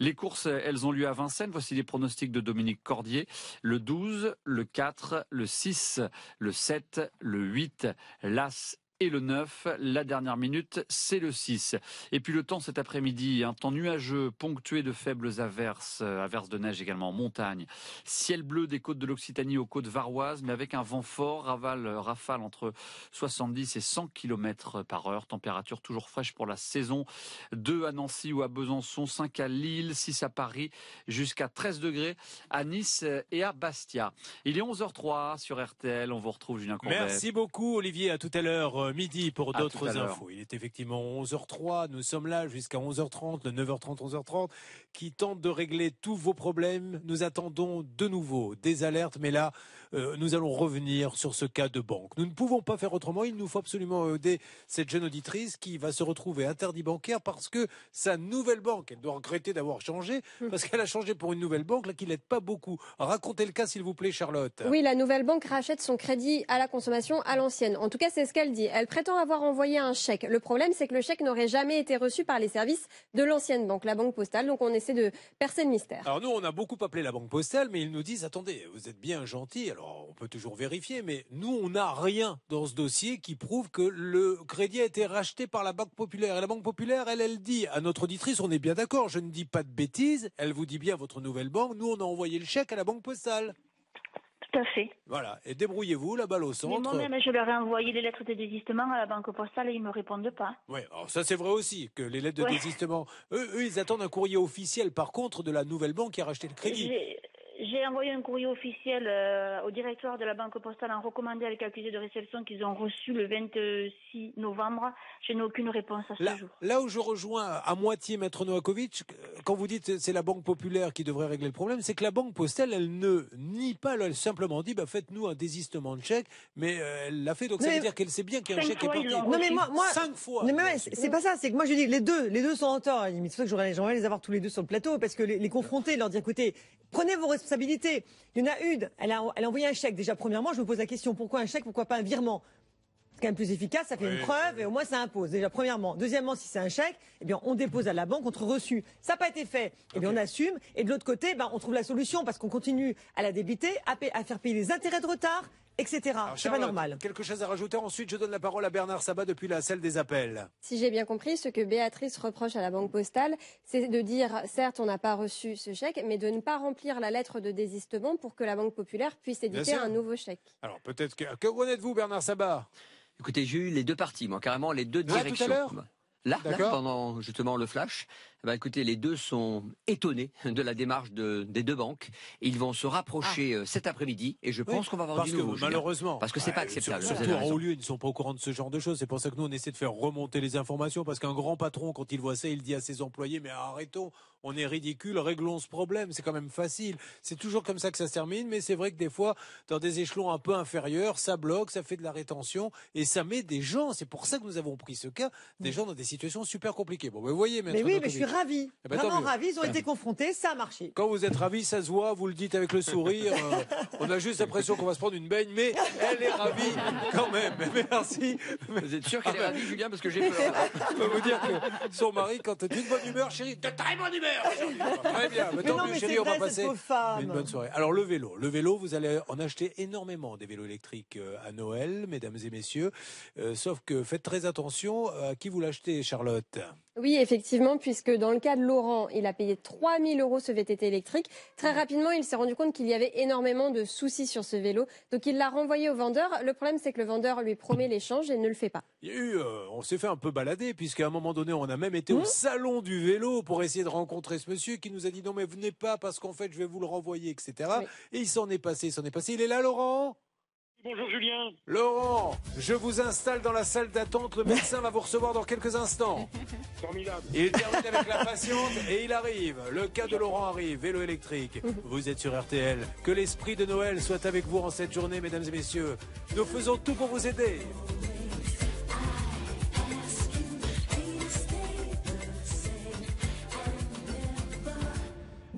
S16: Les courses, elles ont lieu à Vincennes. Voici les pronostics de Dominique Cordier. Le 12, le 4, le 6, le 7, le 8, l'As et le 9. La dernière minute, c'est le 6. Et puis le temps cet après-midi, un temps nuageux, ponctué de faibles averses, euh, averses de neige également en montagne. Ciel bleu des côtes de l'Occitanie aux côtes varoises, mais avec un vent fort, rafale, entre 70 et 100 km par heure. Température toujours fraîche pour la saison. 2 à Nancy ou à Besançon, 5 à Lille, 6 à Paris, jusqu'à 13 degrés à Nice et à Bastia. Il est 11h03 sur RTL. On vous retrouve Julien Courbet.
S2: Merci beaucoup Olivier, à tout à l'heure euh, midi pour d'autres infos. Il est effectivement 11h03, nous sommes là jusqu'à 11h30, de 9h30, 11h30, qui tente de régler tous vos problèmes. Nous attendons de nouveau des alertes, mais là, euh, nous allons revenir sur ce cas de banque. Nous ne pouvons pas faire autrement, il nous faut absolument aider cette jeune auditrice qui va se retrouver interdit bancaire parce que sa nouvelle banque, elle doit regretter d'avoir changé, parce qu'elle a changé pour une nouvelle banque, là, qui l'aide pas beaucoup. Racontez le cas, s'il vous plaît, Charlotte.
S3: Oui, la nouvelle banque rachète son crédit à la consommation à l'ancienne. En tout cas, c'est ce qu'elle dit. Elle prétend avoir envoyé un chèque. Le problème, c'est que le chèque n'aurait jamais été reçu par les services de l'ancienne banque, la banque postale. Donc, on essaie de percer le mystère.
S2: Alors nous, on a beaucoup appelé la banque postale, mais ils nous disent attendez, vous êtes bien gentil. Alors on peut toujours vérifier, mais nous, on n'a rien dans ce dossier qui prouve que le crédit a été racheté par la banque populaire. Et la banque populaire, elle, elle dit à notre auditrice, on est bien d'accord, je ne dis pas de bêtises. Elle vous dit bien votre nouvelle banque. Nous, on a envoyé le chèque à la banque postale.
S9: Tout à fait.
S2: Voilà. Et débrouillez-vous, la balle au
S9: Mais
S2: centre.
S9: moi-même, je leur ai envoyé les lettres de désistement à la banque postale et ils me répondent pas.
S2: Oui, alors ça c'est vrai aussi, que les lettres de désistement, eux, eux, ils attendent un courrier officiel par contre de la nouvelle banque qui a racheté le crédit.
S9: J'ai- envoyé un courrier officiel euh, au directeur de la banque postale en recommandé avec accusé de réception qu'ils ont reçu le 26 novembre. Je n'ai aucune réponse à ce
S2: Là,
S9: jour.
S2: là où je rejoins à moitié Maître Novakovic, euh, quand vous dites que c'est la banque populaire qui devrait régler le problème, c'est que la banque postale, elle ne nie pas, elle a simplement dit, bah, faites-nous un désistement de chèque, mais euh, elle l'a fait, donc ça veut dire qu'elle sait bien qu'il y a un chèque qui est parti.
S4: Non mais moi, moi
S2: Cinq fois.
S4: Non, mais ouais, c'est c'est pas ça. C'est que moi je dis les deux, les deux sont en tort. C'est pour ça que j'aurais j'aimerais les avoir tous les deux sur le plateau parce que les, les confronter, leur dire écoutez, prenez vos responsabilités. Il y en a une, elle a, elle a envoyé un chèque. Déjà premièrement, je me pose la question pourquoi un chèque, pourquoi pas un virement? C'est quand même plus efficace, ça fait
S2: Oui,
S4: une preuve et au moins ça impose. Déjà, premièrement. Deuxièmement, si c'est un chèque, eh bien, on dépose à la banque contre reçu. Ça n'a pas été fait. Eh bien, on assume. Et de l'autre côté, ben, on trouve la solution parce qu'on continue à la débiter, à faire payer les intérêts de retard, etc. C'est pas normal.
S2: Quelque chose à rajouter Ensuite, je donne la parole à Bernard Sabat depuis la salle des appels.
S3: Si j'ai bien compris, ce que Béatrice reproche à la Banque postale, c'est de dire, certes, on n'a pas reçu ce chèque, mais de ne pas remplir la lettre de désistement pour que la Banque populaire puisse éditer un nouveau chèque.
S2: Alors peut-être que... Que connaissez-vous Bernard Sabat?
S1: Écoutez, j'ai eu les deux parties, moi, carrément les deux
S2: Là, tout à
S1: directions.
S2: l'heure?
S1: Là, là, pendant justement le flash, ben, écoutez, les deux sont étonnés de la démarche de- des deux banques. Ils vont se rapprocher euh, cet après-midi et je
S2: Ah. Oui,
S1: pense qu'on va avoir
S2: parce
S1: du
S2: que
S1: nouveau. Julien.
S2: malheureusement,
S1: Parce que c'est pas acceptable.
S2: Surtout en haut lieu, ils ne sont pas au courant de ce genre de choses. C'est pour ça que nous, on essaie de faire remonter les informations. Parce qu'un grand patron, quand il voit ça, il dit à ses employés Mais arrêtons, on est ridicule, réglons ce problème. C'est quand même facile. C'est toujours comme ça que ça se termine. Mais c'est vrai que des fois, dans des échelons un peu inférieurs, ça bloque, ça fait de la rétention et ça met des gens. C'est pour ça que nous avons pris ce cas, des gens dans des situations super compliquées. Bon, ben, vous voyez,
S4: Mais
S2: Maître
S4: oui, mais je
S2: Novakovic.
S4: suis ravis.
S2: Eh ben, tant
S4: Vraiment
S2: mieux.
S4: ravis. Ils ont été confrontés, ça a marché.
S2: Quand vous êtes ravi, ça se voit, vous le dites avec le sourire. euh, on a juste l'impression qu'on va se prendre une baigne, mais elle est ravie quand même. Merci.
S1: Vous êtes sûr qu'elle est
S2: Ah,
S1: ravie, Julien, parce que j'ai peur.
S2: Je peux vous dire que son mari, quand t'es d'une bonne humeur, chérie, de très bonne humeur aujourd'hui. Très bien. Mais
S4: Mais
S2: tant
S4: non,
S2: mieux,
S4: mais
S2: chérie, on va
S4: vrai, cette
S2: passer
S4: pauvre femme.
S2: une bonne soirée. Alors, le vélo. Le vélo, vous allez en acheter énormément des vélos électriques euh, à Noël, mesdames et messieurs. Euh, sauf que faites très attention à qui vous l'achetez, Charlotte.
S3: Oui, effectivement, puisque dans le cas de Laurent, il a payé 3000 euros ce VTT électrique. Très rapidement, il s'est rendu compte qu'il y avait énormément de soucis sur ce vélo. Donc, il l'a renvoyé au vendeur. Le problème, c'est que le vendeur lui promet l'échange et ne le fait pas.
S2: Il y a eu, euh, on s'est fait un peu balader, puisqu'à un moment donné, on a même été
S4: Mmh.
S2: au salon du vélo pour essayer de rencontrer ce monsieur qui nous a dit non, mais venez pas parce qu'en fait, je vais vous le renvoyer, etc. Et il s'en est passé, il s'en est passé. Il est là, Laurent?
S17: Bonjour Julien.
S2: Laurent, je vous installe dans la salle d'attente. Le médecin va vous recevoir dans quelques instants.
S17: Formidable.
S2: Il termine avec la patiente et il arrive. Le cas de Laurent arrive, vélo électrique. Vous êtes sur RTL. Que l'esprit de Noël soit avec vous en cette journée, mesdames et messieurs. Nous faisons tout pour vous aider.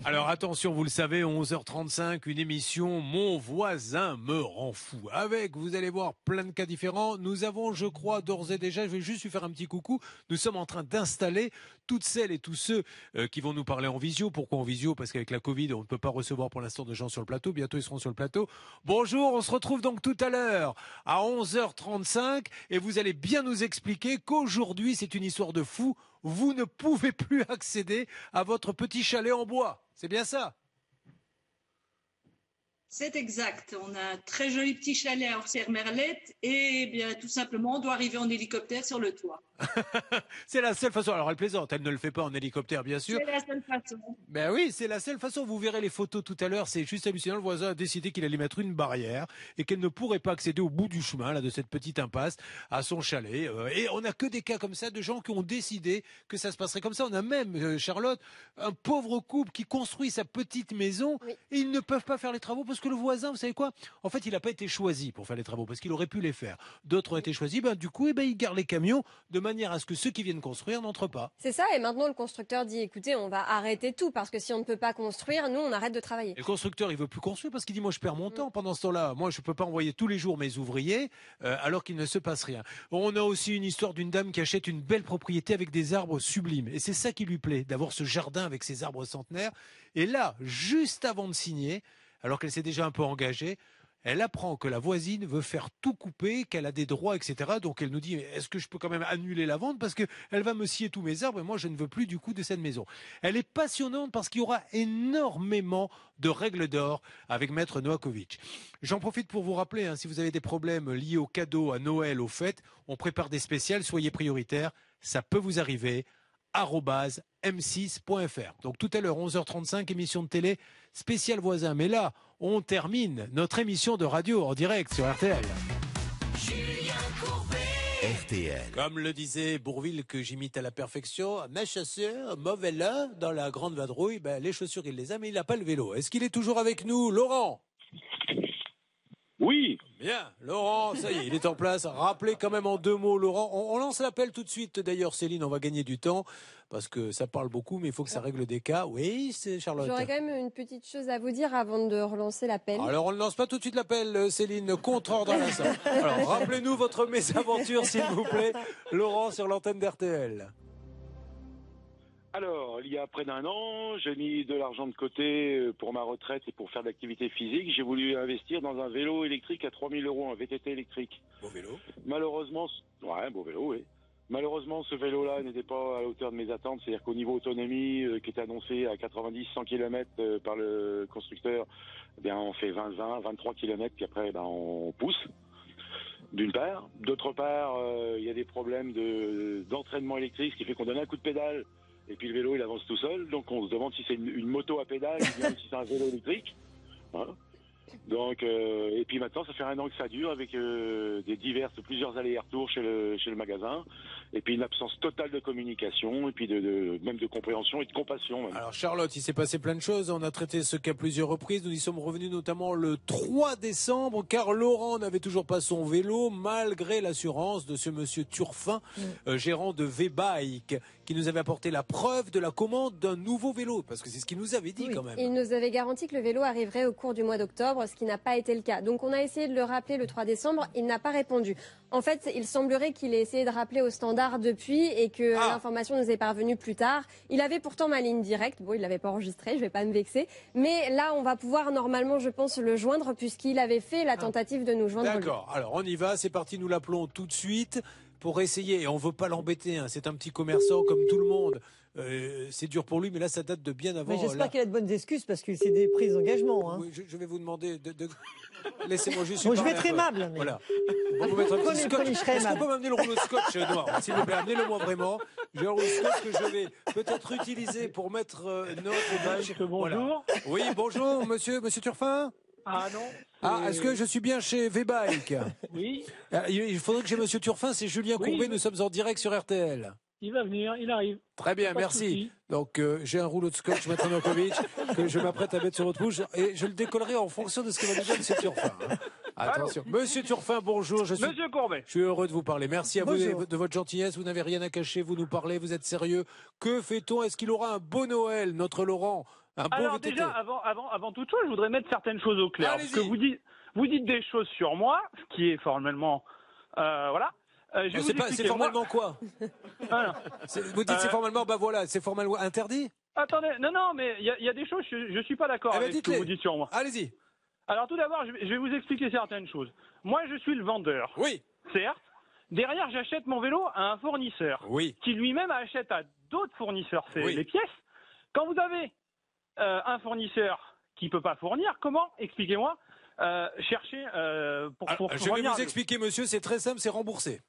S2: Alors attention, vous le savez, 11h35, une émission Mon voisin me rend fou. Avec, vous allez voir, plein de cas différents. Nous avons, je crois, d'ores et déjà, je vais juste lui faire un petit coucou. Nous sommes en train d'installer toutes celles et tous ceux euh, qui vont nous parler en visio. Pourquoi en visio? Parce qu'avec la Covid, on ne peut pas recevoir pour l'instant de gens sur le plateau. Bientôt, ils seront sur le plateau. Bonjour, on se retrouve donc tout à l'heure à 11h35 et vous allez bien nous expliquer qu'aujourd'hui, c'est une histoire de fou. Vous ne pouvez plus accéder à votre petit chalet en bois. C'est bien ça?
S18: C'est exact. On a un très joli petit chalet à Orsières-Merlette et bien tout simplement on doit arriver en hélicoptère sur le toit.
S2: C'est la seule façon. Alors elle plaisante, elle ne le fait pas en hélicoptère, bien sûr.
S18: C'est la seule façon.
S2: Ben oui, c'est la seule façon. Vous verrez les photos tout à l'heure. C'est juste hallucinant. Le voisin a décidé qu'il allait mettre une barrière et qu'elle ne pourrait pas accéder au bout du chemin là de cette petite impasse à son chalet. Euh, et on n'a que des cas comme ça de gens qui ont décidé que ça se passerait comme ça. On a même euh, Charlotte, un pauvre couple qui construit sa petite maison et ils ne peuvent pas faire les travaux parce que le voisin, vous savez quoi? En fait, il n'a pas été choisi pour faire les travaux parce qu'il aurait pu les faire. D'autres ont été choisis. Ben du coup, eh ben il garde les camions de manière à ce que ceux qui viennent construire n'entrent pas.
S3: C'est ça, et maintenant le constructeur dit écoutez, on va arrêter tout parce que si on ne peut pas construire, nous on arrête de travailler.
S2: Et le constructeur, il veut plus construire parce qu'il dit moi je perds mon temps pendant ce temps-là. Moi je peux pas envoyer tous les jours mes ouvriers euh, alors qu'il ne se passe rien. On a aussi une histoire d'une dame qui achète une belle propriété avec des arbres sublimes et c'est ça qui lui plaît, d'avoir ce jardin avec ses arbres centenaires. Et là, juste avant de signer, alors qu'elle s'est déjà un peu engagée. Elle apprend que la voisine veut faire tout couper, qu'elle a des droits, etc. Donc elle nous dit est-ce que je peux quand même annuler la vente? Parce que elle va me scier tous mes arbres et moi je ne veux plus du coup de cette maison. Elle est passionnante parce qu'il y aura énormément de règles d'or avec Maître Noakovic. J'en profite pour vous rappeler hein, si vous avez des problèmes liés aux cadeaux, à Noël, aux fêtes, on prépare des spéciales, soyez prioritaires, ça peut vous arriver m6.fr. Donc tout à l'heure, 11h35, émission de télé spécial voisin. Mais là, on termine notre émission de radio en direct sur RTL.
S8: RTL.
S2: Comme le disait Bourville que j'imite à la perfection, ma chaussure, mauvais là, dans la grande vadrouille, ben, les chaussures il les a, mais il n'a pas le vélo. Est-ce qu'il est toujours avec nous, Laurent?
S17: Oui.
S2: Bien, Laurent, ça y est, il est en place. Rappelez quand même en deux mots, Laurent. On, on lance l'appel tout de suite. D'ailleurs, Céline, on va gagner du temps parce que ça parle beaucoup, mais il faut que ça règle des cas. Oui, c'est Charlotte.
S3: J'aurais quand même une petite chose à vous dire avant de relancer l'appel.
S2: Alors on ne lance pas tout de suite l'appel, Céline, contre-ordre à l'instant. Alors rappelez-nous votre mésaventure, s'il vous plaît, Laurent, sur l'antenne d'RTL.
S17: Alors, il y a près d'un an, j'ai mis de l'argent de côté euh, pour ma retraite et pour faire de l'activité physique. J'ai voulu investir dans un vélo électrique à 3000 euros, un VTT électrique.
S2: Beau vélo.
S17: Malheureusement, ouais, beau vélo, oui. Malheureusement, ce vélo-là n'était pas à la hauteur de mes attentes. C'est-à-dire qu'au niveau autonomie, euh, qui était annoncé à 90-100 km euh, par le constructeur, eh bien, on fait 20-20, 23 km, puis après, ben, on pousse. D'une part. D'autre part, euh, il y a des problèmes de- d'entraînement électrique, ce qui fait qu'on donne un coup de pédale et puis le vélo il avance tout seul. Donc on se demande si c'est une, moto à pédale ou si c'est un vélo électrique. Voilà. Donc, euh, et puis maintenant, ça fait un an que ça dure avec euh, des diverses, plusieurs allers-retours chez le, chez le magasin, et puis une absence totale de communication, et puis de, de- même de compréhension et de compassion. même.
S2: Alors Charlotte, il s'est passé plein de choses. On a traité ce cas plusieurs reprises. Nous y sommes revenus notamment le 3 décembre, car Laurent n'avait toujours pas son vélo, malgré l'assurance de ce monsieur Turfin, euh, gérant de V-Bike, qui nous avait apporté la preuve de la commande d'un nouveau vélo, parce que c'est ce qu'il nous avait dit quand même.
S3: Il nous avait garanti que le vélo arriverait au cours du mois d'octobre, ce qui n'a pas été le cas. Donc on a essayé de le rappeler le 3 décembre, il n'a pas répondu. En fait, il semblerait qu'il ait essayé de rappeler au standard depuis et que
S2: Ah.
S3: l'information nous est parvenue plus tard. Il avait pourtant ma ligne directe, bon, il l'avait pas enregistrée, je vais pas me vexer. Mais là, on va pouvoir normalement, je pense, le joindre puisqu'il avait fait la tentative de nous joindre.
S2: Ah. D'accord. Alors on y va, c'est parti, nous l'appelons tout de suite pour essayer. Et on veut pas l'embêter. hein. C'est un petit commerçant comme tout le monde. Euh, c'est dur pour lui, mais là ça date de bien avant.
S4: Mais j'espère qu'il a de bonnes excuses parce que c'est des prises d'engagement. Hein.
S2: Oui, je, je vais vous demander de. de- Laissez-moi juste.
S4: Bon, je vais être aimable, mais-
S2: Voilà. On vous mettre un petit scotch. Est-ce qu'on peut m'amener le rouleau de scotch noir S'il vous plaît, amenez-le-moi vraiment. J'ai un rouleau de scotch que je vais peut-être utiliser pour mettre euh, notre badge. Bonjour. Oui, bonjour, monsieur, monsieur Turfin.
S19: Ah non.
S2: Ah, est-ce que je suis bien chez V-Bike?
S19: Oui,
S2: Ah, Il il faudrait que j'ai Monsieur Turfin, c'est Julien
S19: Oui,
S2: Courbet,
S19: je-
S2: nous sommes en direct sur RTL.
S19: Il va venir, il arrive.
S2: Très bien,
S19: Pas
S2: merci. Donc euh, j'ai un rouleau de scotch, Maître Novakovic, que je m'apprête à mettre sur votre bouche et je le décollerai en fonction de ce que va nous dire Monsieur Turfin. hein. Attention. Monsieur Turfin, bonjour. Je suis,
S19: Monsieur Courbet.
S2: je suis heureux de vous parler. Merci à vous
S19: Bonjour.
S2: de, de votre gentillesse. Vous n'avez rien à cacher, vous nous parlez, vous êtes sérieux. Que fait-on? Est-ce qu'il aura un beau Noël, notre Laurent? Un beau
S19: Alors
S2: VTT
S19: déjà, avant, avant, avant toute chose, je voudrais mettre certaines choses au clair. Parce que vous dites, vous dites des choses sur moi, ce qui est formellement... euh, voilà. Euh, je
S2: C'est pas- c'est formellement
S19: Moi-
S2: quoi
S19: Voilà.
S2: C'est- Vous dites c'est
S19: Euh,
S2: formellement, bah voilà, c'est formellement interdit
S19: Attendez, non, non, mais il y, a- il y a des choses, je ne suis pas d'accord
S2: Eh ben,
S19: avec ce que vous dites sur moi.
S2: Allez-y.
S19: Alors tout d'abord, je vais- je vais vous expliquer certaines choses. Moi, je suis le vendeur.
S2: Oui.
S19: Certes. Derrière, j'achète mon vélo à un fournisseur.
S2: Oui.
S19: Qui lui-même achète à d'autres fournisseurs c'est
S2: Oui.
S19: les pièces. Quand vous avez euh, un fournisseur qui peut pas fournir, comment, expliquez-moi, euh, chercher euh, pour, pour
S2: Ah, Je vais vous expliquer, monsieur, c'est très simple, c'est remboursé.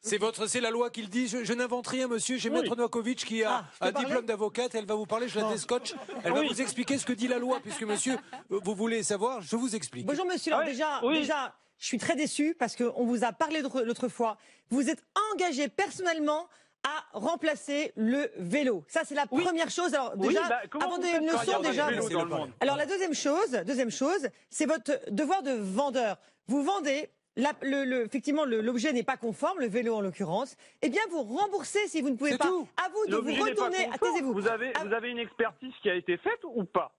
S2: C'est votre, c'est la loi qui le dit. Je, je n'invente rien, monsieur. J'ai
S19: Oui.
S2: Maître Novakovic qui a
S4: Ah,
S2: un diplôme d'avocate. Elle va vous parler. Je la déscotche. Elle va
S19: Oui.
S2: vous expliquer ce que dit la loi, puisque monsieur, vous voulez savoir. Je vous explique.
S4: Bonjour monsieur, alors
S19: Ah
S4: déjà,
S19: oui.
S4: déjà, je suis très déçu parce qu'on vous a parlé l'autre fois. Vous êtes engagé personnellement à remplacer le vélo. Ça, c'est la
S19: Oui.
S4: première chose. Alors
S19: Oui,
S4: déjà,
S19: bah,
S4: avant
S19: vous
S4: de donner une leçon, déjà.
S19: le
S4: Alors la deuxième chose, deuxième chose, c'est votre devoir de vendeur. Vous vendez. La- le- le- effectivement, l'objet n'est pas conforme, le vélo en l'occurrence. Eh bien, vous remboursez si vous ne pouvez pas.
S2: tout.
S4: À vous de vous retourner. Taisez-vous.
S19: Vous avez, vous avez une expertise qui a été faite ou pas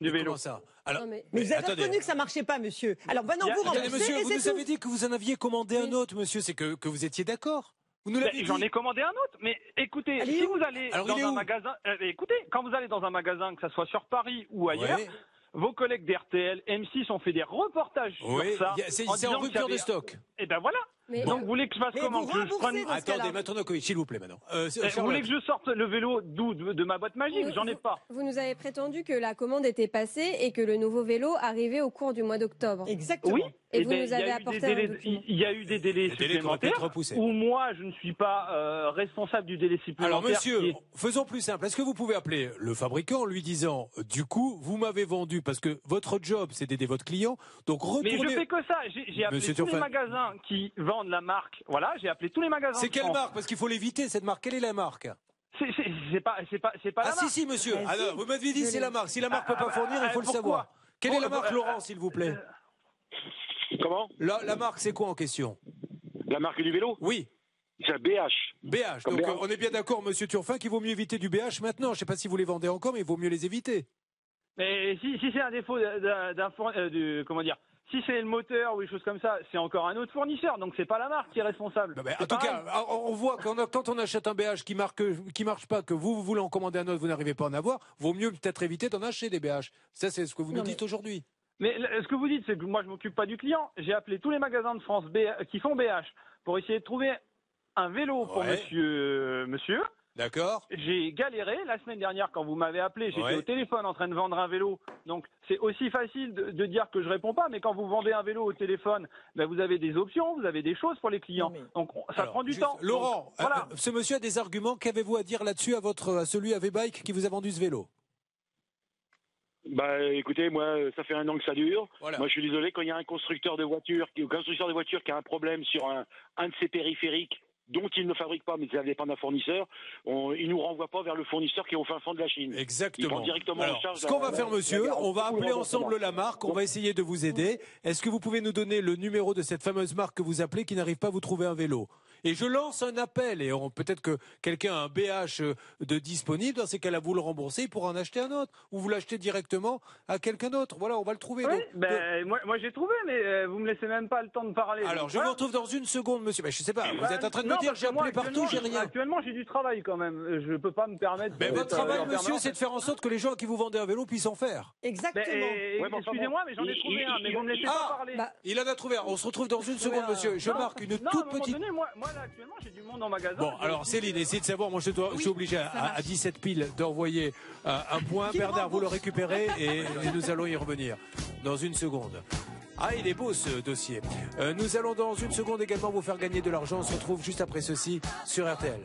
S19: du vélo
S2: Comment ça? Alors,
S3: Non, mais-
S4: Mais, vous avez
S2: attendez.
S4: reconnu que ça marchait pas, monsieur. Alors maintenant,
S19: a-
S4: vous
S2: Attendez,
S4: remboursez
S2: monsieur,
S4: et
S2: vous nous
S4: tout.
S2: avez dit que vous en aviez commandé un autre, monsieur. C'est que, que vous étiez d'accord. Vous nous
S19: Mais
S2: l'avez dit.
S19: J'en ai commandé un autre, mais écoutez, si vous allez
S2: Alors,
S19: dans un magasin, euh, écoutez, quand vous allez dans un magasin, que ce soit sur Paris ou ailleurs,
S2: Ouais.
S19: Vos collègues d'RTL, M6 ont fait des reportages
S2: Oui,
S19: sur ça.
S2: c'est
S19: en
S2: rupture de stock.
S19: Et ben voilà.
S3: Mais-
S19: Donc vous voulez que je fasse comment
S4: vous
S19: Que je prenne-
S2: Attendez, Novakovic, s'il vous plaît, maintenant. Euh,
S19: Eh, Vous voulez que je sorte le vélo d'où de, de ma boîte magique? J'en ai pas.
S3: Vous nous avez prétendu que la commande était passée et que le nouveau vélo arrivait au cours du mois d'octobre.
S4: Exactement.
S19: Oui.
S3: Et
S19: Eh
S3: vous
S19: ben,
S3: nous
S19: il y a
S3: avez
S19: eu des
S3: apporté un
S19: délais-. Il y a eu des délais supplémentaires où moi je ne suis pas euh, responsable du délai supplémentaire.
S2: Alors, monsieur,
S19: est-
S2: faisons plus simple. Est-ce que vous pouvez appeler le fabricant en lui disant, euh, du coup, vous m'avez vendu parce que votre job, c'est d'aider votre client. Donc,
S19: Mais je
S2: retournez.
S19: fais que ça. J'ai appelé
S2: Monsieur
S19: tous les magasins qui vendent la marque. Voilà, j'ai appelé tous les magasins.
S2: C'est quelle marque? Parce qu'il faut l'éviter, cette marque. Quelle est la marque?
S19: C'est pas, c'est pas, c'est pas
S2: Ah,
S19: la
S2: si,
S19: marque.
S2: si, monsieur.
S4: Ah,
S2: Ah, non,
S4: si.
S2: vous m'avez dit c'est la marque. Si la marque peut
S19: Ah,
S2: pas fournir, il
S19: ah,
S2: faut le savoir. Quelle est la marque,
S19: euh,
S2: Laurent, s'il vous plaît?
S17: Comment
S2: la, la marque, c'est quoi en question
S17: La marque du vélo
S2: Oui.
S17: C'est BH.
S2: BH.
S17: Comme
S2: Donc,
S17: BH.
S2: on est bien d'accord, monsieur Turfin, qu'il vaut mieux éviter du BH maintenant. Je ne sais pas si vous les vendez encore, mais il vaut mieux les éviter.
S19: Mais si, si c'est un défaut d'un, euh, du- comment dire, si c'est le moteur ou des choses comme ça, c'est encore un autre fournisseur. Donc c'est pas la marque qui est responsable.
S2: Bah, en tout cas, on on voit quand on, quand on achète un BH qui marque, qui marche pas, que vous, vous voulez en commander un autre, vous n'arrivez pas à en avoir, vaut mieux peut-être éviter d'en acheter des BH. Ça, c'est ce que vous
S19: Non,
S2: nous
S19: mais-
S2: dites aujourd'hui.
S19: Mais ce que vous dites, c'est que moi je m'occupe pas du client. J'ai appelé tous les magasins de France B- qui font BH pour essayer de trouver un vélo pour
S2: Ouais.
S19: monsieur, monsieur.
S2: D'accord
S19: J'ai galéré la semaine dernière quand vous m'avez appelé. J'étais
S2: Ouais.
S19: au téléphone en train de vendre un vélo. Donc c'est aussi facile de, de dire que je réponds pas. Mais quand vous vendez un vélo au téléphone, ben, vous avez des options, vous avez des choses pour les clients. Donc on- ça
S2: Alors,
S19: prend du
S2: juste,
S19: temps.
S2: Laurent,
S19: Donc, voilà.
S2: euh, ce monsieur a des arguments. Qu'avez-vous à dire là-dessus à votre, à celui à V-Bike qui vous a vendu ce vélo?
S17: Bah écoutez, moi ça fait un an que ça dure. Moi je suis désolé quand il y a un constructeur de voiture, qui- un constructeur de voiture qui a un problème sur un, un de ses périphériques dont il ne fabrique pas, mais ça dépend d'un fournisseur, on, il nous renvoie pas vers le fournisseur qui est au fin fond de la Chine.
S2: Exactement.
S17: Il prend directement
S2: Alors,
S17: en charge
S2: ce qu'on va faire, monsieur, on va appeler ensemble la marque, on va essayer de vous aider. Est-ce que vous pouvez nous donner le numéro de cette fameuse marque que vous appelez qui n'arrive pas à vous trouver un vélo? Et je lance un appel et peut-être que quelqu'un a un BH euh, de disponible. Dans ces cas-là, vous le remboursez, il pourra en acheter un autre ou vous l'achetez directement à quelqu'un d'autre. Voilà, on va le trouver.
S19: Oui,
S2: Donc,
S19: ben, moi, moi j'ai trouvé, mais euh, vous me laissez même pas le temps de parler.
S2: Alors,
S19: Donc,
S2: je
S19: voilà.
S2: vous retrouve dans une seconde, monsieur. Ben, je sais pas, vous
S19: Bah,
S2: êtes en train de
S19: non,
S2: me dire j'ai appelé partout, j'ai rien.
S19: Actuellement, j'ai du travail quand même. Je peux pas me permettre.
S2: Mais
S19: d'être,
S2: votre
S19: euh,
S2: travail, monsieur, c'est de faire en sorte que les gens qui vous vendent un vélo puissent en faire.
S4: Exactement.
S19: Ben,
S17: Ouais,
S19: Excusez-moi, mais j'en ai trouvé
S17: il-
S19: un. Mais
S17: il-
S19: vous me laissez pas
S2: Ah,
S19: parler.
S4: Bah,
S2: Il en a trouvé un. On se retrouve dans une seconde, monsieur. Je marque une toute
S19: à
S2: petite.
S19: moi, moi, là, actuellement, j'ai du monde en magasin.
S2: Bon, alors Céline, essayez de savoir. Moi, je, dois, je suis obligé à, à 17 piles d'envoyer euh, un point. Bernard, vous le récupérez et, et nous allons y revenir dans une seconde. Ah, il est beau ce dossier. Euh, nous allons dans une seconde également vous faire gagner de l'argent. On se retrouve juste après ceci sur RTL.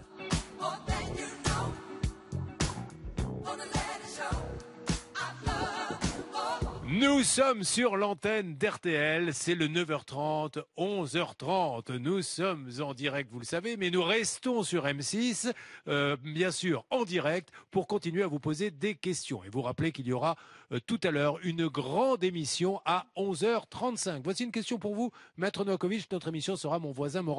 S2: Nous sommes sur l'antenne d'RTL, c'est le 9h30, 11h30. Nous sommes en direct, vous le savez, mais nous restons sur M6, euh, bien sûr en direct, pour continuer à vous poser des questions. Et vous rappelez qu'il y aura euh, tout à l'heure une grande émission à 11h35. Voici une question pour vous, Maître Novakovic. Notre émission sera Mon voisin me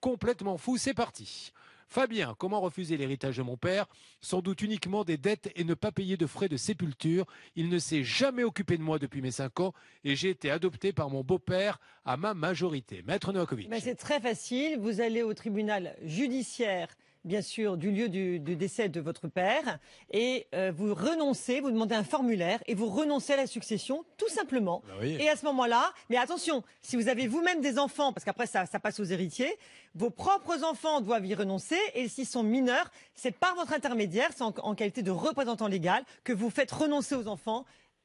S2: complètement fou. C'est parti. Fabien, comment refuser l'héritage de mon père? Sans doute uniquement des dettes et ne pas payer de frais de sépulture. Il ne s'est jamais occupé de moi depuis mes 5 ans et j'ai été adopté par mon beau-père à ma majorité. Maître Novakovic.
S4: Ben, c'est très facile. Vous allez au tribunal judiciaire, bien sûr, du lieu du, du décès de votre père, et euh, vous renoncez, vous demandez un formulaire, et vous renoncez à la succession, tout simplement.
S2: Bah oui.
S4: Et à ce moment-là, mais attention, si vous avez vous-même des enfants, parce qu'après ça, ça passe aux héritiers, vos propres enfants doivent y renoncer, et s'ils sont mineurs, c'est par votre intermédiaire, c'est en, en qualité de représentant légal, que vous faites renoncer aux enfants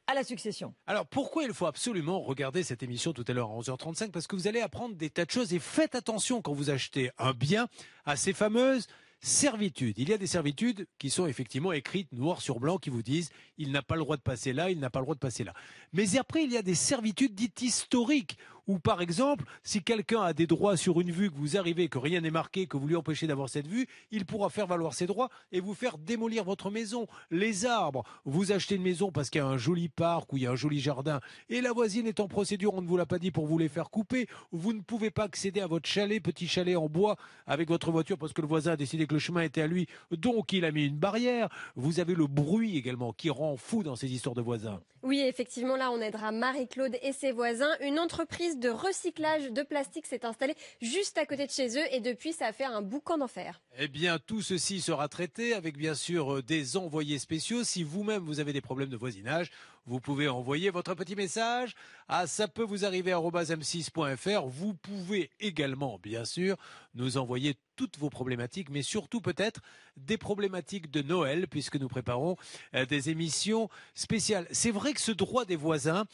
S4: à la succession.
S2: Alors pourquoi il faut absolument regarder cette émission tout à l'heure à 11h35 Parce que vous allez apprendre des tas de choses et faites attention quand vous achetez un bien à ces fameuses servitudes. Il y a des servitudes qui sont effectivement écrites noir sur blanc qui vous disent il n'a pas le droit de passer là, il n'a pas le droit de passer là. Mais après il y a des servitudes dites historiques où par exemple si quelqu'un a des droits sur une vue que vous arrivez que rien n'est marqué que vous lui empêchez d'avoir cette vue, il pourra faire valoir ses droits et vous faire démolir votre maison, les arbres. Vous achetez une maison parce qu'il y a un joli parc ou il y a un joli jardin et la voisine est en procédure, on ne vous l'a pas dit pour vous les faire couper. Vous ne pouvez pas accéder à votre chalet, petit chalet en bois avec votre voiture parce que le voisin a décidé que le chemin était à lui, donc il a mis une barrière. Vous avez le bruit également qui rend fou dans ces histoires de voisins.
S3: Oui, effectivement, là, on aidera Marie-Claude et ses voisins. Une entreprise de recyclage de plastique s'est installée juste à côté de chez eux et depuis, ça a fait un boucan d'enfer.
S2: Eh bien, tout ceci sera traité avec bien sûr euh, des envoyés spéciaux. Si vous-même vous avez des problèmes de voisinage, vous pouvez envoyer votre petit message à ça peut vous arriver m6.fr. Vous pouvez également, bien sûr, nous envoyer toutes vos problématiques, mais surtout peut-être des problématiques de Noël, puisque nous préparons euh, des émissions spéciales. C'est vrai que ce droit des voisins,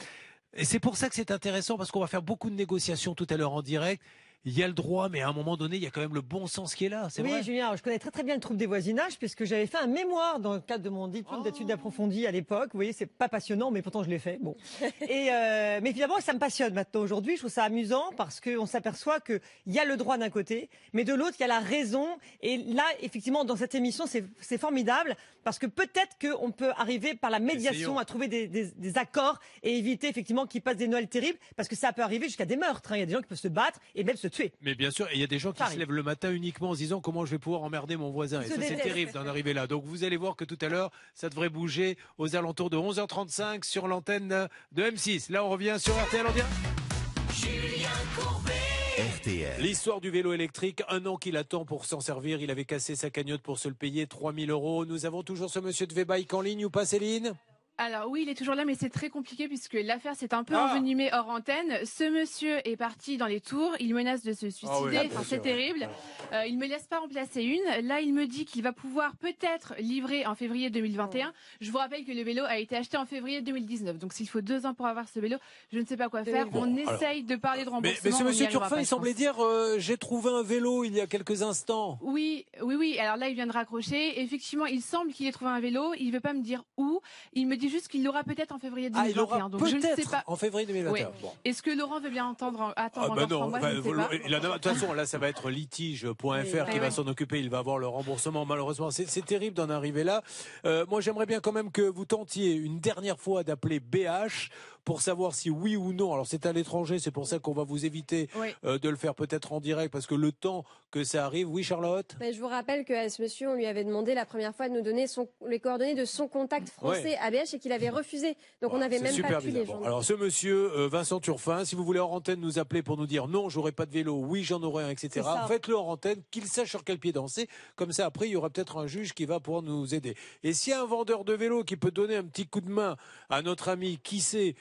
S2: et c'est pour ça que c'est intéressant, parce qu'on va faire beaucoup de négociations tout à l'heure en direct. Il y a le droit, mais à un moment donné, il y a quand même le bon sens qui est là. C'est
S4: Oui,
S2: vrai.
S4: Julien, alors, je connais très très bien le trouble des voisinages puisque j'avais fait un mémoire dans le cadre de mon diplôme d'études approfondies à l'époque. Vous voyez, c'est pas passionnant, mais pourtant je l'ai fait. Bon. Et euh, mais finalement, ça me passionne maintenant aujourd'hui. Je trouve ça amusant parce qu'on s'aperçoit qu'il y a le droit d'un côté, mais de l'autre, il y a la raison. Et là, effectivement, dans cette émission, c'est formidable parce que peut-être qu'on peut arriver par la médiation
S2: Essayons.
S4: à trouver des, des- des accords et éviter effectivement qu'ils passent des Noëls terribles parce que ça peut arriver jusqu'à des meurtres. hein. Il y a des gens qui peuvent se battre et même se tuer.
S2: Mais bien sûr, et il y a des gens qui se lèvent le matin uniquement en se disant comment je vais pouvoir emmerder mon voisin. Et ça, c'est terrible d'en arriver là. Donc vous allez voir que tout à l'heure, ça devrait bouger aux alentours de 11h35 sur l'antenne de M6. Là, on revient sur RTL en direct.
S8: Julien Courbet.
S2: L'histoire du vélo électrique, un an qu'il attend pour s'en servir. Il avait cassé sa cagnotte pour se le payer, 3000 euros. Nous avons toujours ce monsieur de V-Bike en ligne ou pas, Céline?
S5: Alors oui, il est toujours là, mais c'est très compliqué puisque l'affaire s'est un peu
S2: Ah.
S5: envenimée hors antenne. Ce monsieur est parti dans les tours, il menace de se suicider,
S2: Ah oui,
S5: enfin,
S2: bien
S5: c'est terrible. Euh, il me laisse pas en placer une. Là, il me dit qu'il va pouvoir peut-être livrer en février 2021. Je vous rappelle que le vélo a été acheté en février 2019, donc s'il faut deux ans pour avoir ce vélo, je ne sais pas quoi faire.
S2: Bon,
S5: on
S2: alors.
S5: essaye de parler de remboursement.
S2: mais ce monsieur Turfin, il semblait dire euh, j'ai trouvé un vélo il y a quelques instants.
S5: Oui, oui, oui. Alors là, il vient de raccrocher. Effectivement, il semble qu'il ait trouvé un vélo. Il veut pas me dire où. Il me dit dit juste qu'il l'aura peut-être en février
S2: Ah, il
S5: 2021.
S2: aura
S5: donc je ne sais
S2: peut-être
S5: pas.
S2: en février 2021.
S5: Oui.
S2: Bon.
S5: Est-ce que Laurent veut bien entendre, attendre
S2: Ah bah non,
S5: mois
S2: bah,
S5: Je ne sais pas.
S2: de toute façon, là, ça va être litige.fr
S5: Oui.
S2: qui
S5: Ouais,
S2: va
S5: ouais.
S2: s'en occuper. Il va avoir le remboursement. Malheureusement, c'est c'est terrible d'en arriver là. Euh, moi, j'aimerais bien quand même que vous tentiez une dernière fois d'appeler BH pour savoir si oui ou non. Alors, c'est à l'étranger, c'est pour ça qu'on va vous éviter
S3: Oui.
S2: euh, de le faire peut-être en direct parce que le temps que ça arrive. Oui, Charlotte?
S3: Mais je vous rappelle qu'à ce monsieur, on lui avait demandé la première fois de nous donner son- les coordonnées de son contact français
S2: Ouais.
S3: ABH et qu'il avait refusé. Donc on n'avait
S2: C'est
S3: même
S2: super
S3: pas pu les joindre.
S2: alors ce monsieur euh, Vincent Turfin, si vous voulez en antenne nous appeler pour nous dire non, j'aurai pas de vélo, oui, j'en aurai un, etc. Faites-le en antenne, qu'il sache sur quel pied danser. Comme ça, après, il y aura peut-être un juge qui va pouvoir nous aider. Et s'il y a un vendeur de vélo qui peut donner un petit coup de main à notre ami, qui sait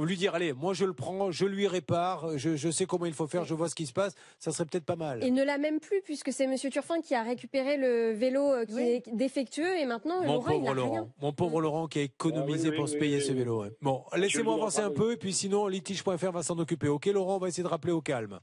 S2: ou lui dire allez, moi je le prends, je lui répare, je, je sais comment il faut faire, je vois ce qui se passe, ça serait peut-être pas mal.
S3: Il ne l'a même plus puisque c'est Monsieur Turfin qui a récupéré le vélo euh, qui est défectueux et maintenant
S2: Mon
S3: Laurent il
S2: pauvre
S3: n'a
S2: Laurent,
S3: rien.
S2: mon pauvre Laurent qui a économisé
S17: Ah oui,
S2: pour
S17: oui,
S2: se
S17: oui,
S2: payer
S17: oui,
S2: ce
S17: oui.
S2: vélo. ouais. Bon, laissez-moi avancer un peu et puis sinon litige.fr va s'en occuper. Ok Laurent, on va essayer de rappeler au calme.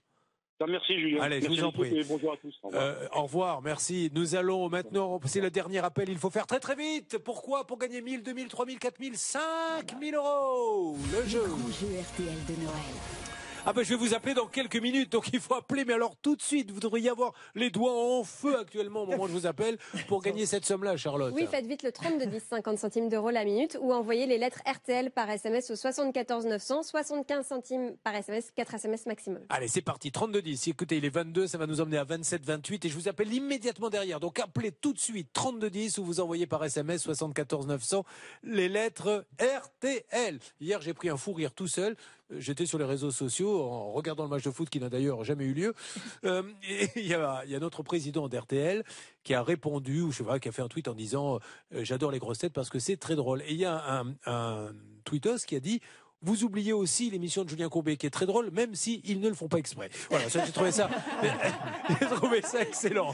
S17: Merci Julien.
S2: Allez, je vous en prie.
S17: bonjour à tous. Au revoir.
S2: Euh, au revoir, merci. Nous allons maintenant, c'est le dernier appel, il faut faire très très vite. Pourquoi? Pour gagner 1000, 2000, 3000, 4000, 5000 euros. Le jeu.
S14: Grand jeu RTL de Noël.
S2: Ah ben je vais vous appeler dans quelques minutes, donc il faut appeler, mais alors tout de suite, vous devriez avoir les doigts en feu actuellement au moment où je vous appelle pour gagner cette somme-là, Charlotte.
S3: Oui, faites vite le 32 10 50 centimes d'euros la minute ou envoyez les lettres RTL par SMS au 74 900 75 centimes par SMS 4 SMS maximum.
S2: Allez, c'est parti, 32-10. Écoutez, il est 22, ça va nous emmener à 27-28 et je vous appelle immédiatement derrière. Donc appelez tout de suite 32-10 ou vous envoyez par SMS 74 900 les lettres RTL. Hier, j'ai pris un fou rire tout seul. J'étais sur les réseaux sociaux en regardant le match de foot qui n'a d'ailleurs jamais eu lieu. Euh, et il y a, il y a notre président d'RTL qui a répondu, ou je sais pas, qui a fait un tweet en disant euh, J'adore les grosses têtes parce que c'est très drôle. Et il y a un, un tweetos qui a dit vous oubliez aussi l'émission de Julien Courbet qui est très drôle, même si ils ne le font pas exprès. Voilà, ça j'ai trouvé ça, j'ai trouvé ça excellent.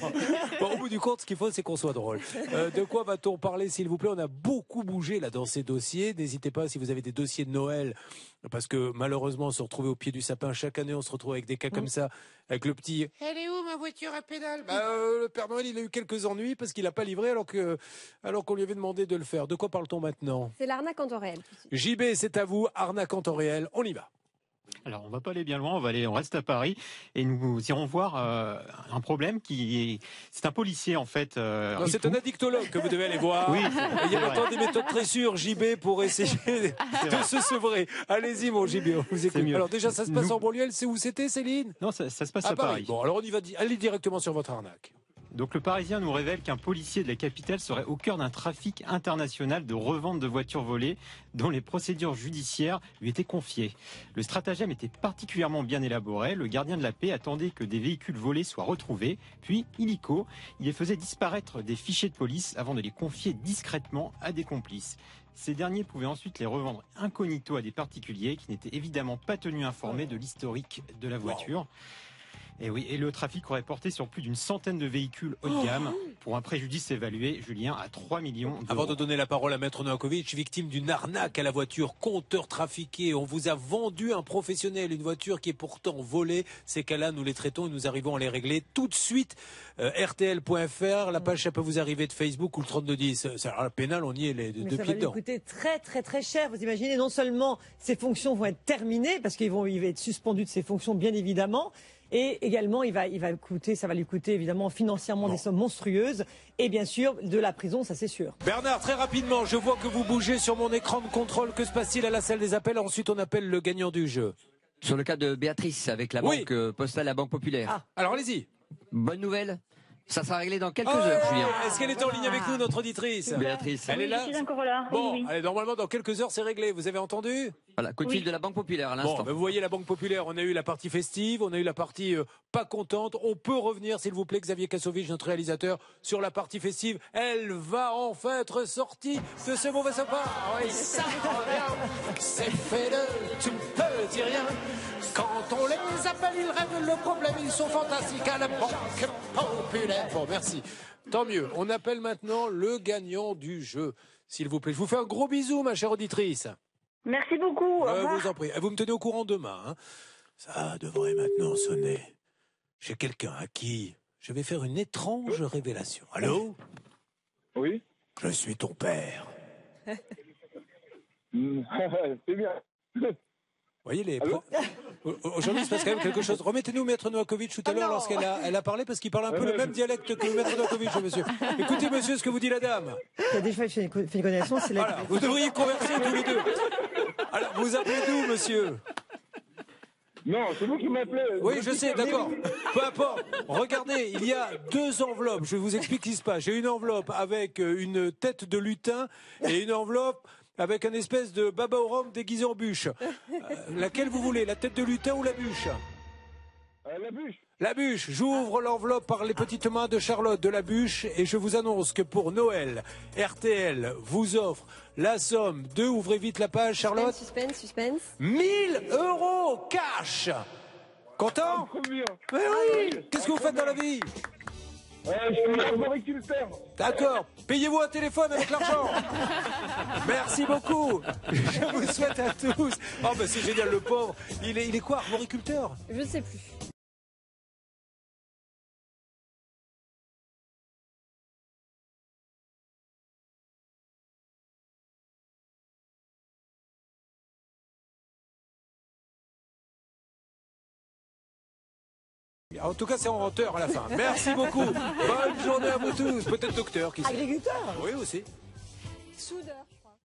S2: Bon, au bout du compte, ce qu'il faut, c'est qu'on soit drôle. Euh, de quoi va-t-on parler, s'il vous plaît? On a beaucoup bougé là dans ces dossiers. N'hésitez pas si vous avez des dossiers de Noël, parce que malheureusement, se retrouver au pied du sapin chaque année, on se retrouve avec des cas comme ça, avec le petit. Elle est où ma voiture à pédale? Bah, euh, Le Père Noël, il a eu quelques ennuis parce qu'il n'a pas livré alors que, alors qu'on lui avait demandé de le faire. De quoi parle-t-on maintenant?
S3: C'est l'arnaque en temps réel.
S2: JB, c'est à vous. Arnaque en temps réel. On y va.
S10: Alors, on va pas aller bien loin, on va aller, on reste à Paris et nous irons voir euh, un problème qui est, c'est un policier en fait. euh,
S2: Non, c'est un addictologue que vous devez aller voir.
S10: Oui,
S2: il y a maintenant des méthodes très sûres, JB, pour essayer de se sevrer. Allez-y, mon JB, on vous écoute.
S10: mieux.
S2: Alors déjà, ça se passe
S10: Nous-
S2: en banlieue, c'est où c'était, Céline?
S10: Non, ça, ça se passe
S2: À
S10: à, Paris.
S2: Bon, alors on y va. Allez directement sur votre arnaque.
S10: Donc le Parisien nous révèle qu'un policier de la capitale serait au cœur d'un trafic international de revente de voitures volées dont les procédures judiciaires lui étaient confiées. Le stratagème était particulièrement bien élaboré. Le gardien de la paix attendait que des véhicules volés soient retrouvés, puis, illico, il les faisait disparaître des fichiers de police avant de les confier discrètement à des complices. Ces derniers pouvaient ensuite les revendre incognito à des particuliers qui n'étaient évidemment pas tenus informés de l'historique de la voiture. Et oui, et le trafic aurait porté sur plus d'une centaine de véhicules haut de gamme pour un préjudice évalué, Julien, à 3 millions d'euros.
S2: Avant de donner la parole à Maître Novakovic, victime d'une arnaque à la voiture, compteur trafiqué, on vous a vendu un professionnel, une voiture qui est pourtant volée. Ces cas-là, nous les traitons et nous arrivons à les régler tout de suite. Euh, RTL.fr, la page, ça peut vous arriver de Facebook ou le 3210. Ça, alors, la pénale, on y est les deux
S4: Mais
S2: deux
S4: ça
S2: pieds
S4: va lui
S2: dedans.
S4: coûter très très très cher. Vous imaginez, non seulement ses fonctions vont être terminées, parce qu'il vont, il va être suspendu de ses fonctions, bien évidemment, et également, il va, il va coûter, ça va lui coûter évidemment financièrement des sommes monstrueuses, et bien sûr de la prison, ça c'est sûr.
S2: Bernard, très rapidement, je vois que vous bougez sur mon écran de contrôle. Que se passe-t-il à la salle des appels? Ensuite, on appelle le gagnant du jeu.
S1: Sur le cas de Béatrice avec la
S2: Oui.
S1: banque euh, postale, la banque populaire.
S2: Alors allez-y.
S1: Bonne nouvelle. Ça sera réglé dans quelques
S2: Oh,
S1: heures, Julien.
S2: Est-ce qu'elle est en ligne avec nous, notre auditrice
S1: Béatrice.
S2: Elle est là
S9: Je suis encore là.
S2: Bon,
S9: oui.
S2: allez, normalement, dans quelques heures, c'est réglé. Vous avez entendu
S1: Voilà, coup de fil de la Banque Populaire à
S2: Bon,
S1: l'instant.
S2: ben, vous voyez la Banque Populaire, on a eu la partie festive, on a eu la partie euh, pas contente. On peut revenir, s'il vous plaît, Xavier Kassovitch, notre réalisateur, sur la partie festive. Elle va enfin être sortie de ce mauvais sapin. Oui, ça revient, c'est fait de tout petit rien. Quand on les appelle, ils règlent le problème, ils sont fantastiques à la Banque Populaire. Bon, merci. Tant mieux. On appelle maintenant le gagnant du jeu, s'il vous plaît. Je vous fais un gros bisou, ma chère auditrice.
S9: Merci beaucoup. Revoir.
S2: vous en prie. Vous me tenez au courant demain. hein. Ça devrait maintenant sonner. J'ai quelqu'un à qui je vais faire une étrange révélation. Allô
S17: Oui
S2: Je suis ton père.
S15: C'est bien.
S2: Vous voyez les. Aujourd'hui, il se passe quand même quelque chose. Remettez-nous Maître Novakovic tout à l'heure lorsqu'elle a, elle a parlé parce qu'il parle un peu le même dialecte que Maître Novakovic, monsieur. Écoutez, monsieur, ce que vous dit la dame.
S4: Il y a des fois, une connexion, c'est la.
S2: Voilà, vous devriez converser tous les deux. Alors, vous appelez d'où, monsieur?
S15: Non, c'est vous qui m'appelez.
S2: Oui, je sais, d'accord. Peu importe. Regardez, il y a deux enveloppes. Je vous explique ce qui se passe. J'ai une enveloppe avec euh, une tête de lutin et une enveloppe avec un espèce de baba au rhum déguisé en bûche. Euh, laquelle vous voulez, la tête de lutin ou la bûche?
S15: Euh, la bûche.
S2: La bûche. J'ouvre l'enveloppe par les petites mains de Charlotte de la bûche et je vous annonce que pour Noël, RTL vous offre la somme de, ouvrez vite la page, Charlotte,
S3: Suspense, suspense.
S2: 1000 euros cash. Content?
S15: Bien.
S2: Mais oui Qu'est-ce que vous faites dans la vie?
S15: Euh, je suis arboriculteur.
S2: D'accord. Payez-vous un téléphone avec l'argent. Merci beaucoup. Je vous souhaite à tous. Oh ben c'est génial le pauvre. Il est, il est quoi, arboriculteur?
S3: Je sais plus.
S2: En tout cas, c'est en hauteur à la fin. Merci beaucoup. Bonne journée à vous tous. Peut-être docteur qui sait.
S4: Agriculteur
S2: Oui aussi.
S3: Soudeur.